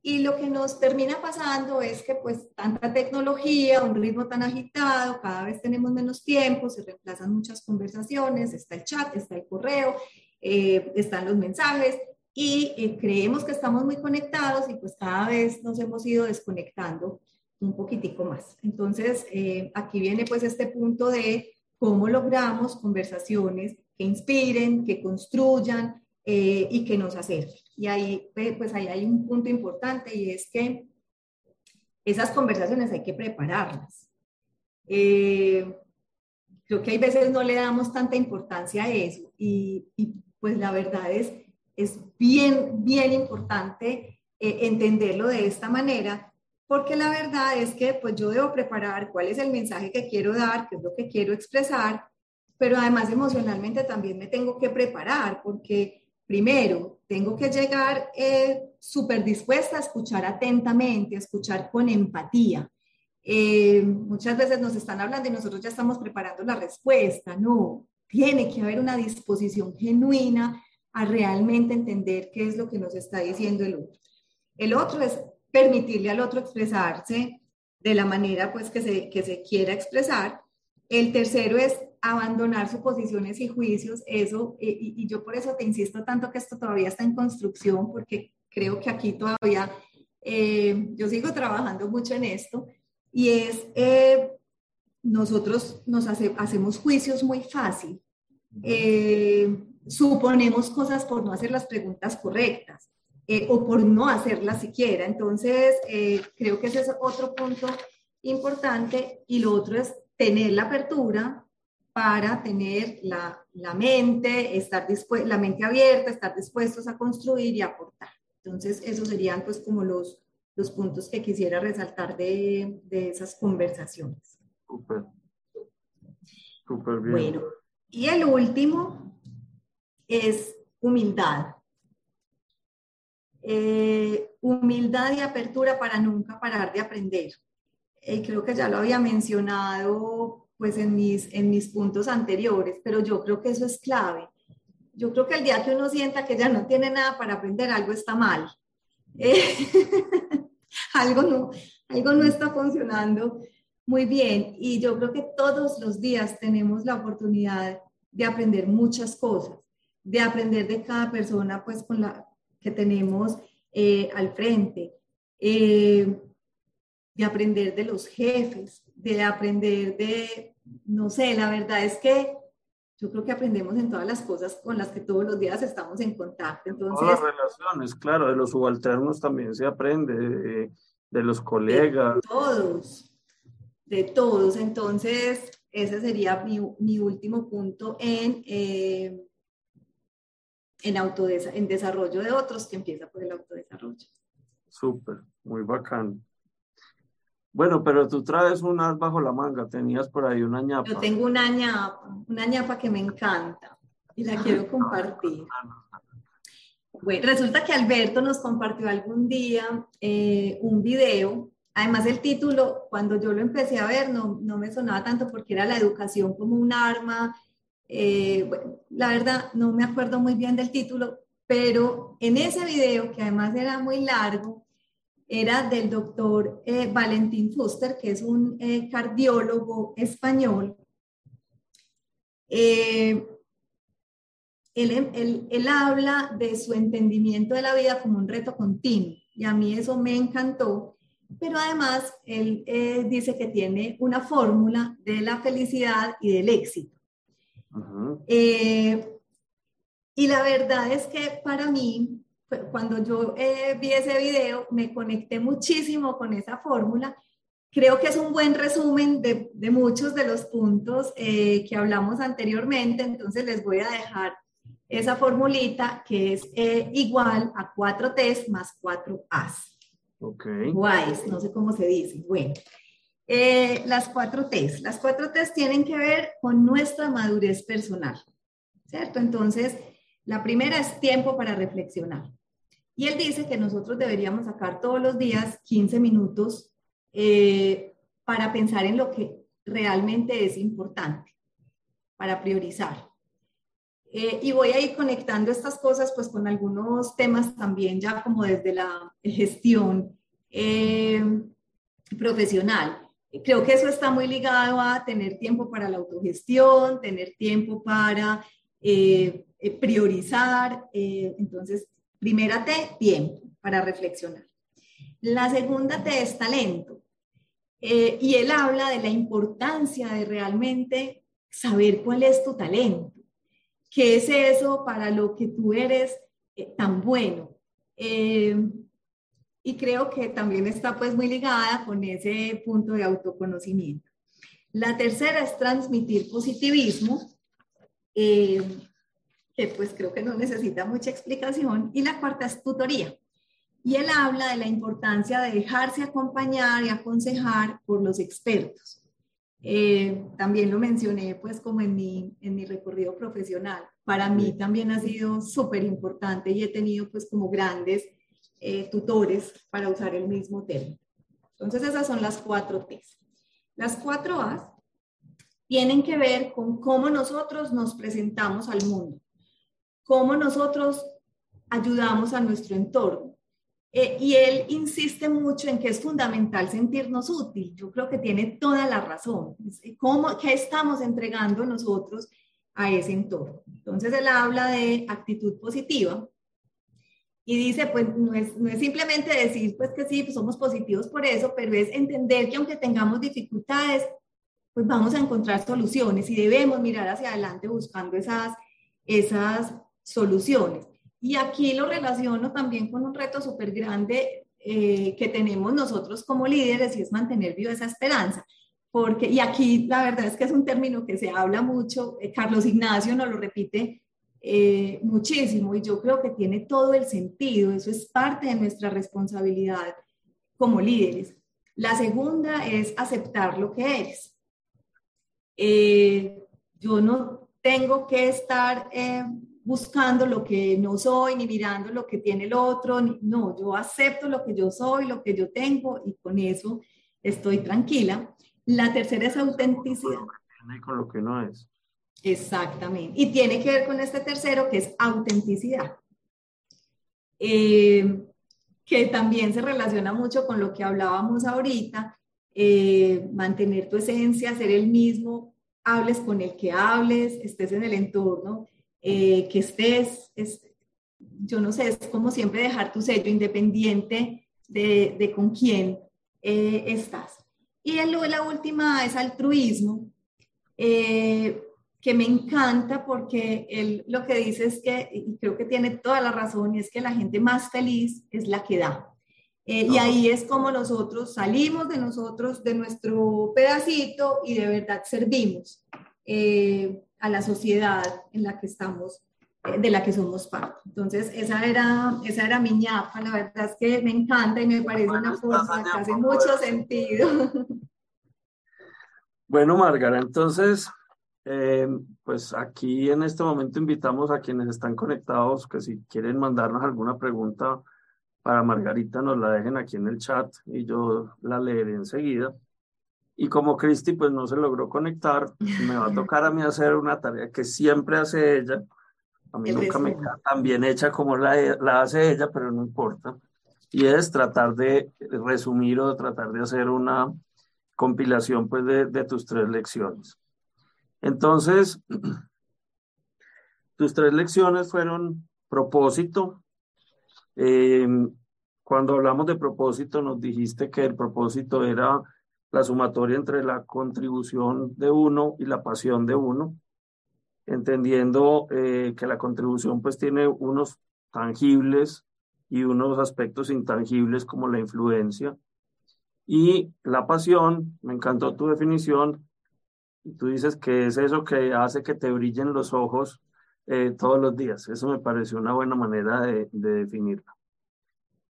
Y lo que nos termina pasando es que pues tanta tecnología, un ritmo tan agitado, cada vez tenemos menos tiempo, se reemplazan muchas conversaciones, está el chat, está el correo, están los mensajes, y eh, creemos que estamos muy conectados y pues cada vez nos hemos ido desconectando un poquitico más. Entonces, eh, aquí viene pues este punto de cómo logramos conversaciones que inspiren, que construyan eh, y que nos acerquen. Y ahí, pues ahí hay un punto importante y es que esas conversaciones hay que prepararlas. creo que hay veces no le damos tanta importancia a eso y, y pues la verdad es es bien, bien importante eh, entenderlo de esta manera, porque la verdad es que pues yo debo preparar cuál es el mensaje que quiero dar, qué es lo que quiero expresar, pero además emocionalmente también me tengo que preparar, porque primero tengo que llegar eh, súper dispuesta a escuchar atentamente, a escuchar con empatía. Eh, muchas veces nos están hablando y nosotros ya estamos preparando la respuesta. No, tiene que haber una disposición genuina a realmente entender qué es lo que nos está diciendo el otro. El otro es permitirle al otro expresarse de la manera pues que se, que se quiera expresar. El tercero es abandonar suposiciones y juicios, eso, y, yo por eso te insisto tanto que esto todavía está en construcción, porque creo que aquí todavía eh, yo sigo trabajando mucho en esto, y es, eh, nosotros nos hacemos juicios muy fácil. Eh, suponemos cosas por no hacer las preguntas correctas eh, o por no hacerlas siquiera. Entonces, eh, creo que ese es otro punto importante y lo otro es tener la apertura para tener la, la mente, estar la mente abierta, estar dispuestos a construir y aportar. Entonces, esos serían pues como los, los puntos que quisiera resaltar de, de esas conversaciones. Súper. Súper bien. Bueno, y el último es humildad. Eh, humildad y apertura para nunca parar de aprender. Eh, creo que ya lo había mencionado pues en mis, en mis puntos anteriores, pero yo creo que eso es clave. Yo creo que el día que uno sienta que ya no tiene nada para aprender, algo está mal. Eh, [laughs] algo, no, algo no está funcionando muy bien. Y yo creo que todos los días tenemos la oportunidad de aprender muchas cosas, de aprender de cada persona pues con la que tenemos eh, al frente, eh, de aprender de los jefes, de aprender de, no sé, la verdad es que yo creo que aprendemos en todas las cosas con las que todos los días estamos en contacto. Entonces, todas las relaciones, claro, de los subalternos también se aprende, de, los colegas. De todos, de todos. Entonces, ese sería mi, mi último punto en, eh, en, en desarrollo de otros, que empieza por el autodesarrollo. Súper, muy bacán. Bueno, pero tú traes unas bajo la manga, tenías por ahí una ñapa. Yo tengo una ñapa, una ñapa que me encanta y la quiero compartir. Bueno, resulta que Alberto nos compartió algún día eh, un video. Además, el título, cuando yo lo empecé a ver, no, no me sonaba tanto porque era la educación como un arma. Eh, bueno, la verdad, no me acuerdo muy bien del título, pero en ese video, que además era muy largo, era del doctor eh, Valentín Fuster, que es un eh, cardiólogo español. Eh, él, él, habla de su entendimiento de la vida como un reto continuo y a mí eso me encantó, pero además él dice que tiene una fórmula de la felicidad y del éxito. y la verdad es que para mí cuando yo eh, vi ese video, me conecté muchísimo con esa fórmula. Creo que es un buen resumen de, de muchos de los puntos eh, que hablamos anteriormente, entonces les voy a dejar esa formulita que es eh, igual a 4 T's más 4 A's. Ok. Guays, no sé cómo se dice. Bueno, las 4 T's. Las 4 T's tienen que ver con nuestra madurez personal, ¿cierto? Entonces, la primera es tiempo para reflexionar. Y él dice que nosotros deberíamos sacar todos los días 15 minutos eh, para pensar en lo que realmente es importante, para priorizar. Eh, y voy a ir conectando estas cosas pues con algunos temas también ya como desde la gestión eh, profesional. Creo que eso está muy ligado a tener tiempo para la autogestión, tener tiempo para priorizar. entonces, Primera T, tiempo para reflexionar. La segunda T es talento. Eh, y él habla de la importancia de realmente saber cuál es tu talento. ¿Qué es eso para lo que tú eres eh, tan bueno? Eh, y creo que también está pues muy ligada con ese punto de autoconocimiento. La tercera es transmitir positivismo que pues creo que no necesita mucha explicación, y la cuarta es tutoría. Y él habla de la importancia de dejarse acompañar y aconsejar por los expertos. Eh, también lo mencioné pues como en mi, en mi recorrido profesional. Para mí también ha sido súper importante y he tenido pues como grandes eh, tutores para usar el mismo término. Entonces esas son las cuatro T's. Las cuatro A's tienen que ver con cómo nosotros nos presentamos al mundo cómo nosotros ayudamos a nuestro entorno. Eh, y él insiste mucho en que es fundamental sentirnos útil. Yo creo que tiene toda la razón. ¿Cómo, ¿Qué estamos entregando nosotros a ese entorno? Entonces él habla de actitud positiva y dice, pues no es, no es simplemente decir, pues que sí, pues somos positivos por eso, pero es entender que aunque tengamos dificultades, pues vamos a encontrar soluciones y debemos mirar hacia adelante buscando esas, esas soluciones. Y aquí lo relaciono también con un reto súper grande eh, que tenemos nosotros como líderes y es mantener viva esa esperanza. Porque, y aquí la verdad es que es un término que se habla mucho, eh, Carlos Ignacio nos lo repite eh, muchísimo y yo creo que tiene todo el sentido, eso es parte de nuestra responsabilidad como líderes. La segunda es aceptar lo que eres. yo no tengo que estar buscando lo que no soy, ni mirando lo que tiene el otro. no, yo acepto lo que yo soy, lo que yo tengo y con eso estoy tranquila. La tercera es autenticidad. Con lo que no es. Exactamente. Y tiene que ver con este tercero que es autenticidad. Eh, que también se relaciona mucho con lo que hablábamos ahorita, eh, mantener tu esencia, ser el mismo hables con el que hables, estés en el entorno eh, que estés, es, yo no sé, es como siempre dejar tu sello independiente de, de con quién eh, estás. Y el, la última es altruismo, eh, que me encanta porque él lo que dice es que, y creo que tiene toda la razón, y es que la gente más feliz es la que da. Y ahí es como nosotros salimos de nosotros, de nuestro pedacito y de verdad servimos a la sociedad en la que estamos, eh, de la que somos parte. Entonces, esa era, esa era mi ñapa, la verdad es que me encanta y me parece una forma que hace mucho sentido. Bueno, Margarita, entonces, eh, pues aquí en este momento invitamos a quienes están conectados que si quieren mandarnos alguna pregunta para Margarita, nos la dejen aquí en el chat y yo la leeré enseguida. Y como Cristi pues no se logró conectar, me va a tocar a mí hacer una tarea que siempre hace ella. A mí nunca me queda tan bien hecha como la, la hace ella, pero no importa. Y es tratar de resumir o tratar de hacer una compilación pues de, de tus tres lecciones. Entonces, [clears throat] tus tres lecciones fueron propósito. Eh, cuando hablamos de propósito, nos dijiste que el propósito era la sumatoria entre la contribución de uno y la pasión de uno, entendiendo eh, que la contribución pues tiene unos tangibles y unos aspectos intangibles como la influencia. Y la pasión, me encantó tu definición, tú dices que es eso que hace que te brillen los ojos eh, todos los días. Eso me pareció una buena manera de, de definirla.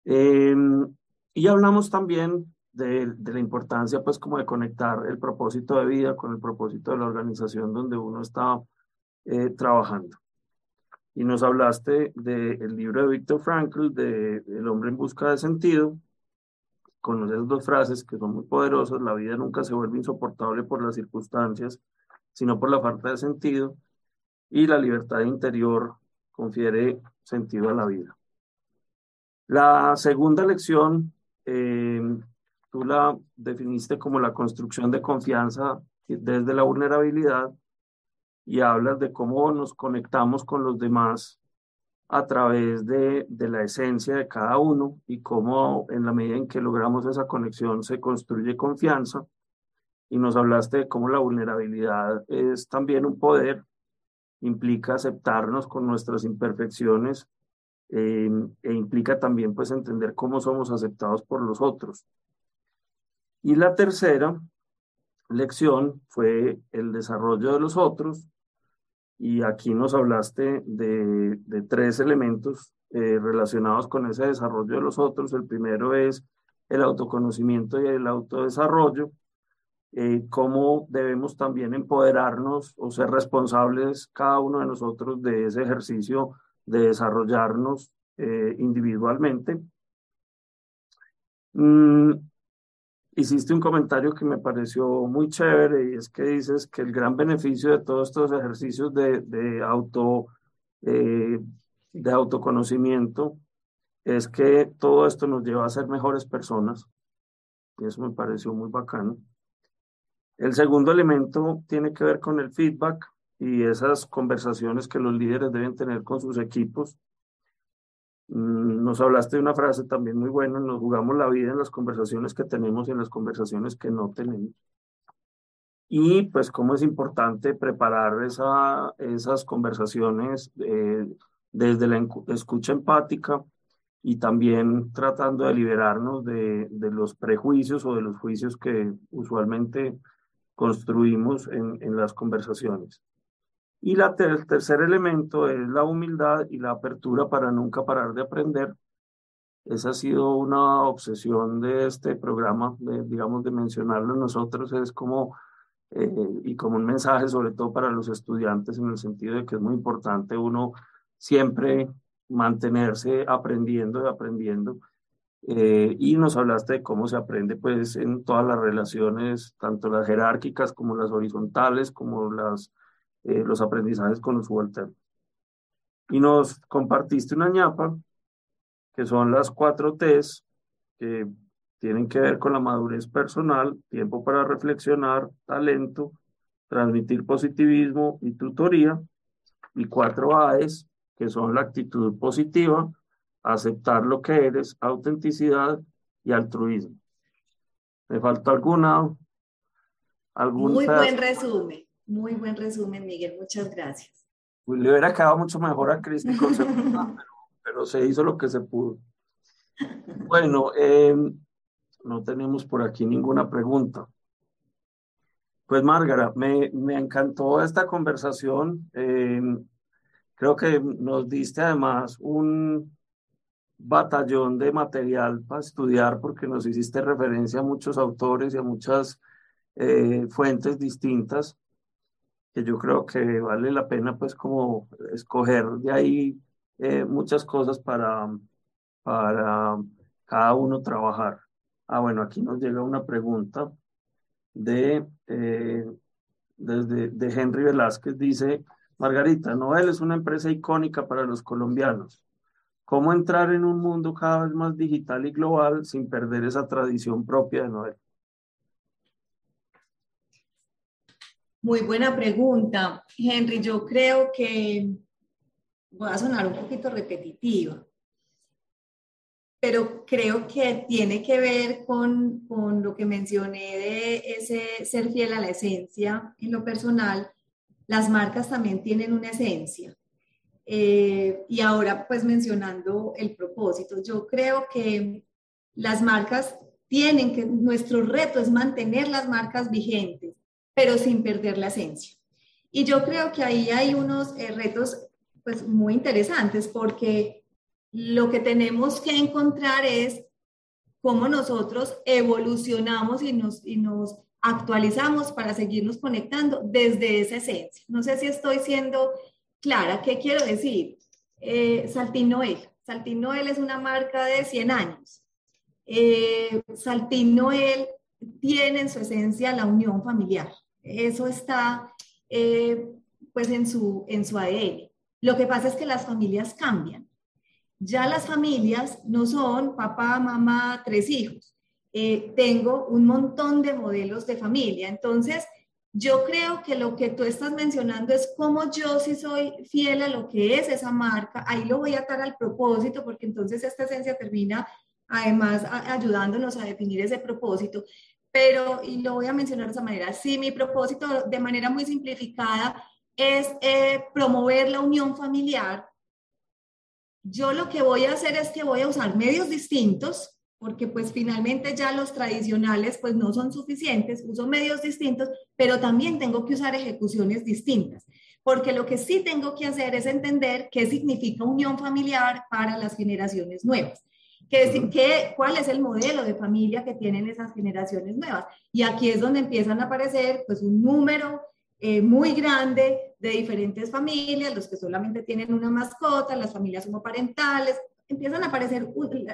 Em, y hablamos también de, la importancia, pues, como de conectar el propósito de vida con el propósito de la organización donde uno está eh, trabajando. Y nos hablaste del libro de Víctor Frankl, de El hombre en busca de sentido, con esas dos frases que son muy poderosas, la vida nunca se vuelve insoportable por las circunstancias, sino por la falta de sentido, y la libertad interior confiere sentido a la vida. La segunda lección eh, tú la definiste como la construcción de confianza desde la vulnerabilidad y hablas de cómo nos conectamos con los demás a través de, de, la esencia de cada uno y cómo en la medida en que logramos esa conexión se construye confianza. Y nos hablaste de cómo la vulnerabilidad es también un poder, implica aceptarnos con nuestras imperfecciones eh, e implica también pues entender cómo somos aceptados por los otros. Y la tercera lección fue el desarrollo de los otros. Y aquí nos hablaste de, tres elementos eh, relacionados con ese desarrollo de los otros. El primero es el autoconocimiento y el autodesarrollo. Eh, cómo debemos también empoderarnos o ser responsables cada uno de nosotros de ese ejercicio de desarrollarnos eh, individualmente. Mm, hiciste un comentario que me pareció muy chévere y es que dices que el gran beneficio de todos estos ejercicios de, de auto, eh, de autoconocimiento es que todo esto nos lleva a ser mejores personas. Y eso me pareció muy bacano. El segundo elemento tiene que ver con el feedback y esas conversaciones que los líderes deben tener con sus equipos nos hablaste de una frase también muy buena, nos jugamos la vida en las conversaciones que tenemos y en las conversaciones que no tenemos. Y pues cómo es importante preparar esa, esas conversaciones eh, desde la escucha empática y también tratando de liberarnos de, los prejuicios o de los juicios que usualmente construimos en las conversaciones. Y el tercer elemento es la humildad y la apertura para nunca parar de aprender. Esa ha sido una obsesión de este programa, de, digamos, de mencionarlo nosotros, es como, eh, y como un mensaje sobre todo para los estudiantes en el sentido de que es muy importante uno siempre mantenerse aprendiendo y aprendiendo. Eh, y nos hablaste de cómo se aprende pues en todas las relaciones, tanto las jerárquicas como las horizontales, como las eh, los aprendizajes con los subalternos. Y nos compartiste una ñapa, que son las cuatro T's, que tienen que ver con la madurez personal, tiempo para reflexionar, talento, transmitir positivismo y tutoría. Y cuatro A's, que son la actitud positiva, aceptar lo que eres, autenticidad y altruismo. ¿Me falta alguna? Algún muy buen resumen, muy buen resumen, Miguel. Muchas gracias. Pues le hubiera quedado mucho mejor a Cristi con [laughs] pero, pero se hizo lo que se pudo. Bueno, eh, no tenemos por aquí ninguna pregunta. Pues Márgara, me, me encantó esta conversación. Eh, creo que nos diste además un batallón de material para estudiar porque nos hiciste referencia a muchos autores y a muchas eh, fuentes distintas que yo creo que vale la pena pues como escoger de ahí eh, muchas cosas para, para cada uno trabajar. Ah, bueno, aquí nos llega una pregunta de, eh, desde, de Henry Velázquez. Dice, Margarita, Noel es una empresa icónica para los colombianos. ¿Cómo entrar en un mundo cada vez más digital y global sin perder esa tradición propia de Noel? Muy buena pregunta, Henry. Yo creo que voy a sonar un poquito repetitiva, pero creo que tiene que ver con, con, lo que mencioné de ese ser fiel a la esencia en lo personal. Las marcas también tienen una esencia. Eh, y ahora, pues mencionando el propósito, yo creo que las marcas tienen que, nuestro reto es mantener las marcas vigentes, pero sin perder la esencia. Y yo creo que ahí hay unos eh, retos, pues muy interesantes, porque lo que tenemos que encontrar es cómo nosotros evolucionamos y nos, y nos actualizamos para seguirnos conectando desde esa esencia. No sé si estoy siendo clara. ¿Qué quiero decir? Eh, Saltín Noel. Saltín Noel es una marca de 100 años. Eh, Saltín Noel tiene en su esencia la unión familiar. Eso está eh, pues en su, en su ADN. Lo que pasa es que las familias cambian ya las familias no son papá, mamá, tres hijos. Eh, tengo un montón de modelos de familia. Entonces, yo creo que lo que tú estás mencionando es cómo yo si soy fiel a lo que es esa marca, ahí lo voy a atar al propósito, porque entonces esta esencia termina además ayudándonos a definir ese propósito. Pero, y lo voy a mencionar de esa manera, sí, mi propósito de manera muy simplificada es eh, promover la unión familiar yo lo que voy a hacer es que voy a usar medios distintos, porque pues finalmente ya los tradicionales pues no son suficientes, uso medios distintos, pero también tengo que usar ejecuciones distintas, porque lo que sí tengo que hacer es entender qué significa unión familiar para las generaciones nuevas. ¿Qué, qué, ¿Cuál es el modelo de familia que tienen esas generaciones nuevas? Y aquí es donde empiezan a aparecer pues un número eh, muy grande de diferentes familias, los que solamente tienen una mascota, las familias homoparentales, empiezan a aparecer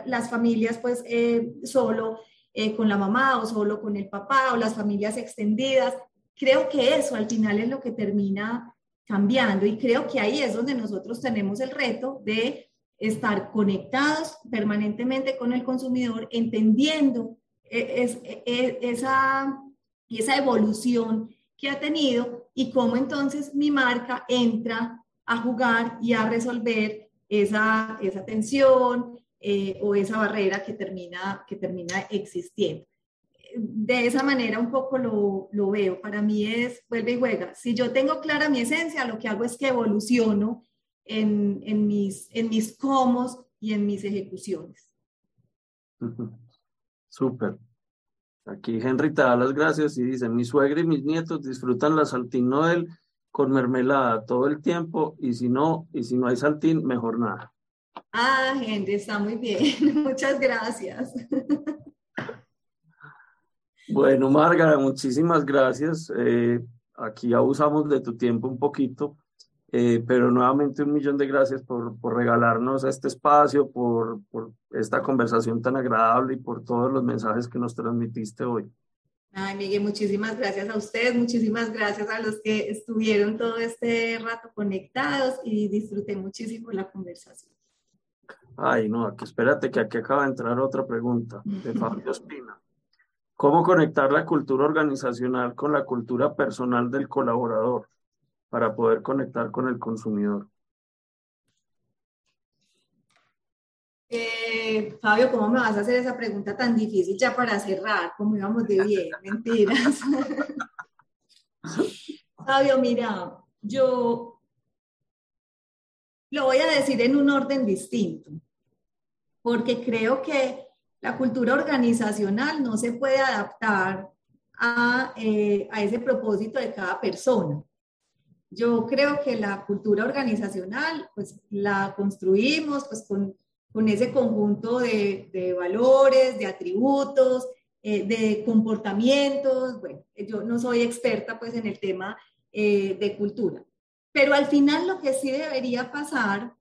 las familias pues eh, solo eh, con la mamá o solo con el papá o las familias extendidas. Creo que eso al final es lo que termina cambiando y creo que ahí es donde nosotros tenemos el reto de estar conectados permanentemente con el consumidor, entendiendo es, esa, esa evolución que ha tenido y cómo entonces mi marca entra a jugar y a resolver esa, esa tensión eh, o esa barrera que termina, que termina existiendo. De esa manera un poco lo, lo veo. Para mí es, vuelve y juega. Si yo tengo clara mi esencia, lo que hago es que evoluciono en, en mis, en mis comos y en mis ejecuciones. Súper. Aquí Henry te da las gracias y dice, mi suegra y mis nietos disfrutan la saltín Noel con mermelada todo el tiempo y si no, y si no hay saltín, mejor nada. Ah, Henry, está muy bien. [laughs] Muchas gracias. Bueno, Marga, muchísimas gracias. Eh, aquí abusamos de tu tiempo un poquito. Eh, pero nuevamente un millón de gracias por, por regalarnos este espacio, por, por, esta conversación tan agradable y por todos los mensajes que nos transmitiste hoy. Ay, Miguel, muchísimas gracias a ustedes, muchísimas gracias a los que estuvieron todo este rato conectados y disfruté muchísimo la conversación. Ay, no, aquí espérate que aquí acaba de entrar otra pregunta de [laughs] Fabio Espina. ¿Cómo conectar la cultura organizacional con la cultura personal del colaborador para poder conectar con el consumidor? Eh, Fabio, ¿cómo me vas a hacer esa pregunta tan difícil ya para cerrar? ¿Cómo íbamos de bien? [laughs] Mentiras. [laughs] Fabio, mira, yo lo voy a decir en un orden distinto, porque creo que la cultura organizacional no se puede adaptar a, eh, a ese propósito de cada persona. Yo creo que la cultura organizacional, pues la construimos pues con, con ese conjunto de, de, valores, de atributos, eh, de comportamientos. Bueno, yo no soy experta pues en el tema eh, de cultura, pero al final lo que sí debería pasar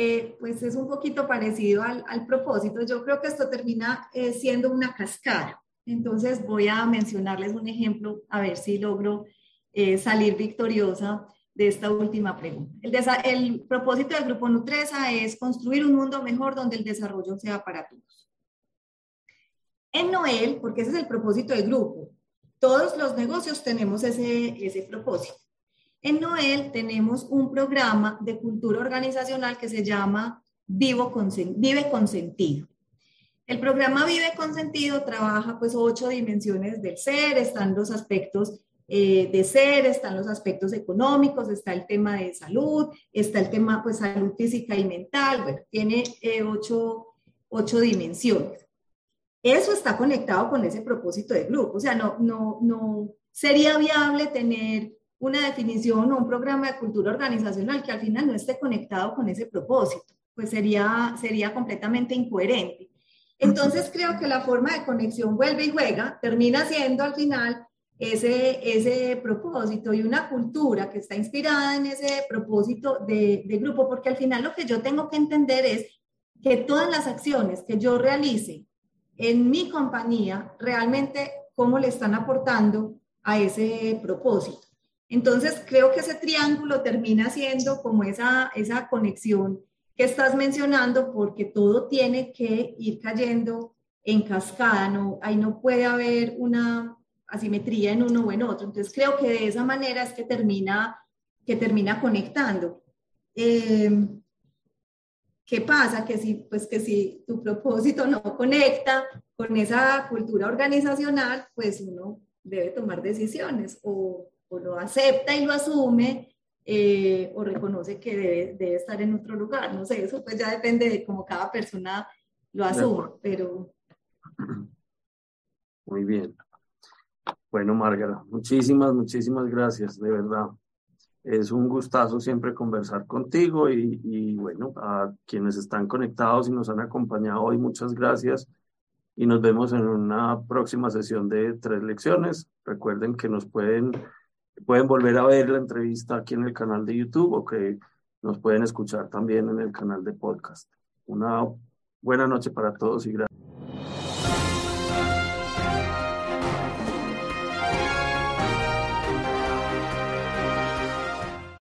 eh, pues es un poquito parecido al, al, propósito. Yo creo que esto termina eh, siendo una cascada. Entonces voy a mencionarles un ejemplo, a ver si logro eh, salir victoriosa de esta última pregunta. El, el propósito del Grupo Nutresa es construir un mundo mejor donde el desarrollo sea para todos. En Noel, porque ese es el propósito del grupo, todos los negocios tenemos ese, ese propósito. En Noel tenemos un programa de cultura organizacional que se llama Vivo con, Vive con Sentido. El programa Vive con Sentido trabaja pues ocho dimensiones del ser, están los aspectos eh, de ser, están los aspectos económicos, está el tema de salud, está el tema pues salud física y mental, bueno, tiene eh, ocho, ocho dimensiones. Eso está conectado con ese propósito de grupo, o sea, no, no, no sería viable tener una definición o un programa de cultura organizacional que al final no esté conectado con ese propósito, pues sería, sería completamente incoherente. Entonces creo que la forma de conexión vuelve y juega, termina siendo al final ese, ese propósito y una cultura que está inspirada en ese propósito de, de grupo, porque al final lo que yo tengo que entender es que todas las acciones que yo realice en mi compañía, realmente cómo le están aportando a ese propósito. Entonces, creo que ese triángulo termina siendo como esa, esa conexión que estás mencionando, porque todo tiene que ir cayendo en cascada, no, ahí no puede haber una asimetría en uno o en otro. Entonces, creo que de esa manera es que termina, que termina conectando. Em, ¿Qué pasa? Que si, pues que si tu propósito no conecta con esa cultura organizacional, pues uno debe tomar decisiones o o lo acepta y lo asume eh, o reconoce que debe, debe, estar en otro lugar. No sé, eso pues ya depende de cómo cada persona lo asuma, pero... Muy bien. Bueno, Márgara, muchísimas, muchísimas gracias, de verdad. Es un gustazo siempre conversar contigo y, y, bueno, a quienes están conectados y nos han acompañado hoy, muchas gracias. Y nos vemos en una próxima sesión de tres lecciones. Recuerden que nos pueden pueden volver a ver la entrevista aquí en el canal de YouTube o que nos pueden escuchar también en el canal de podcast. Una buena noche para todos y gracias.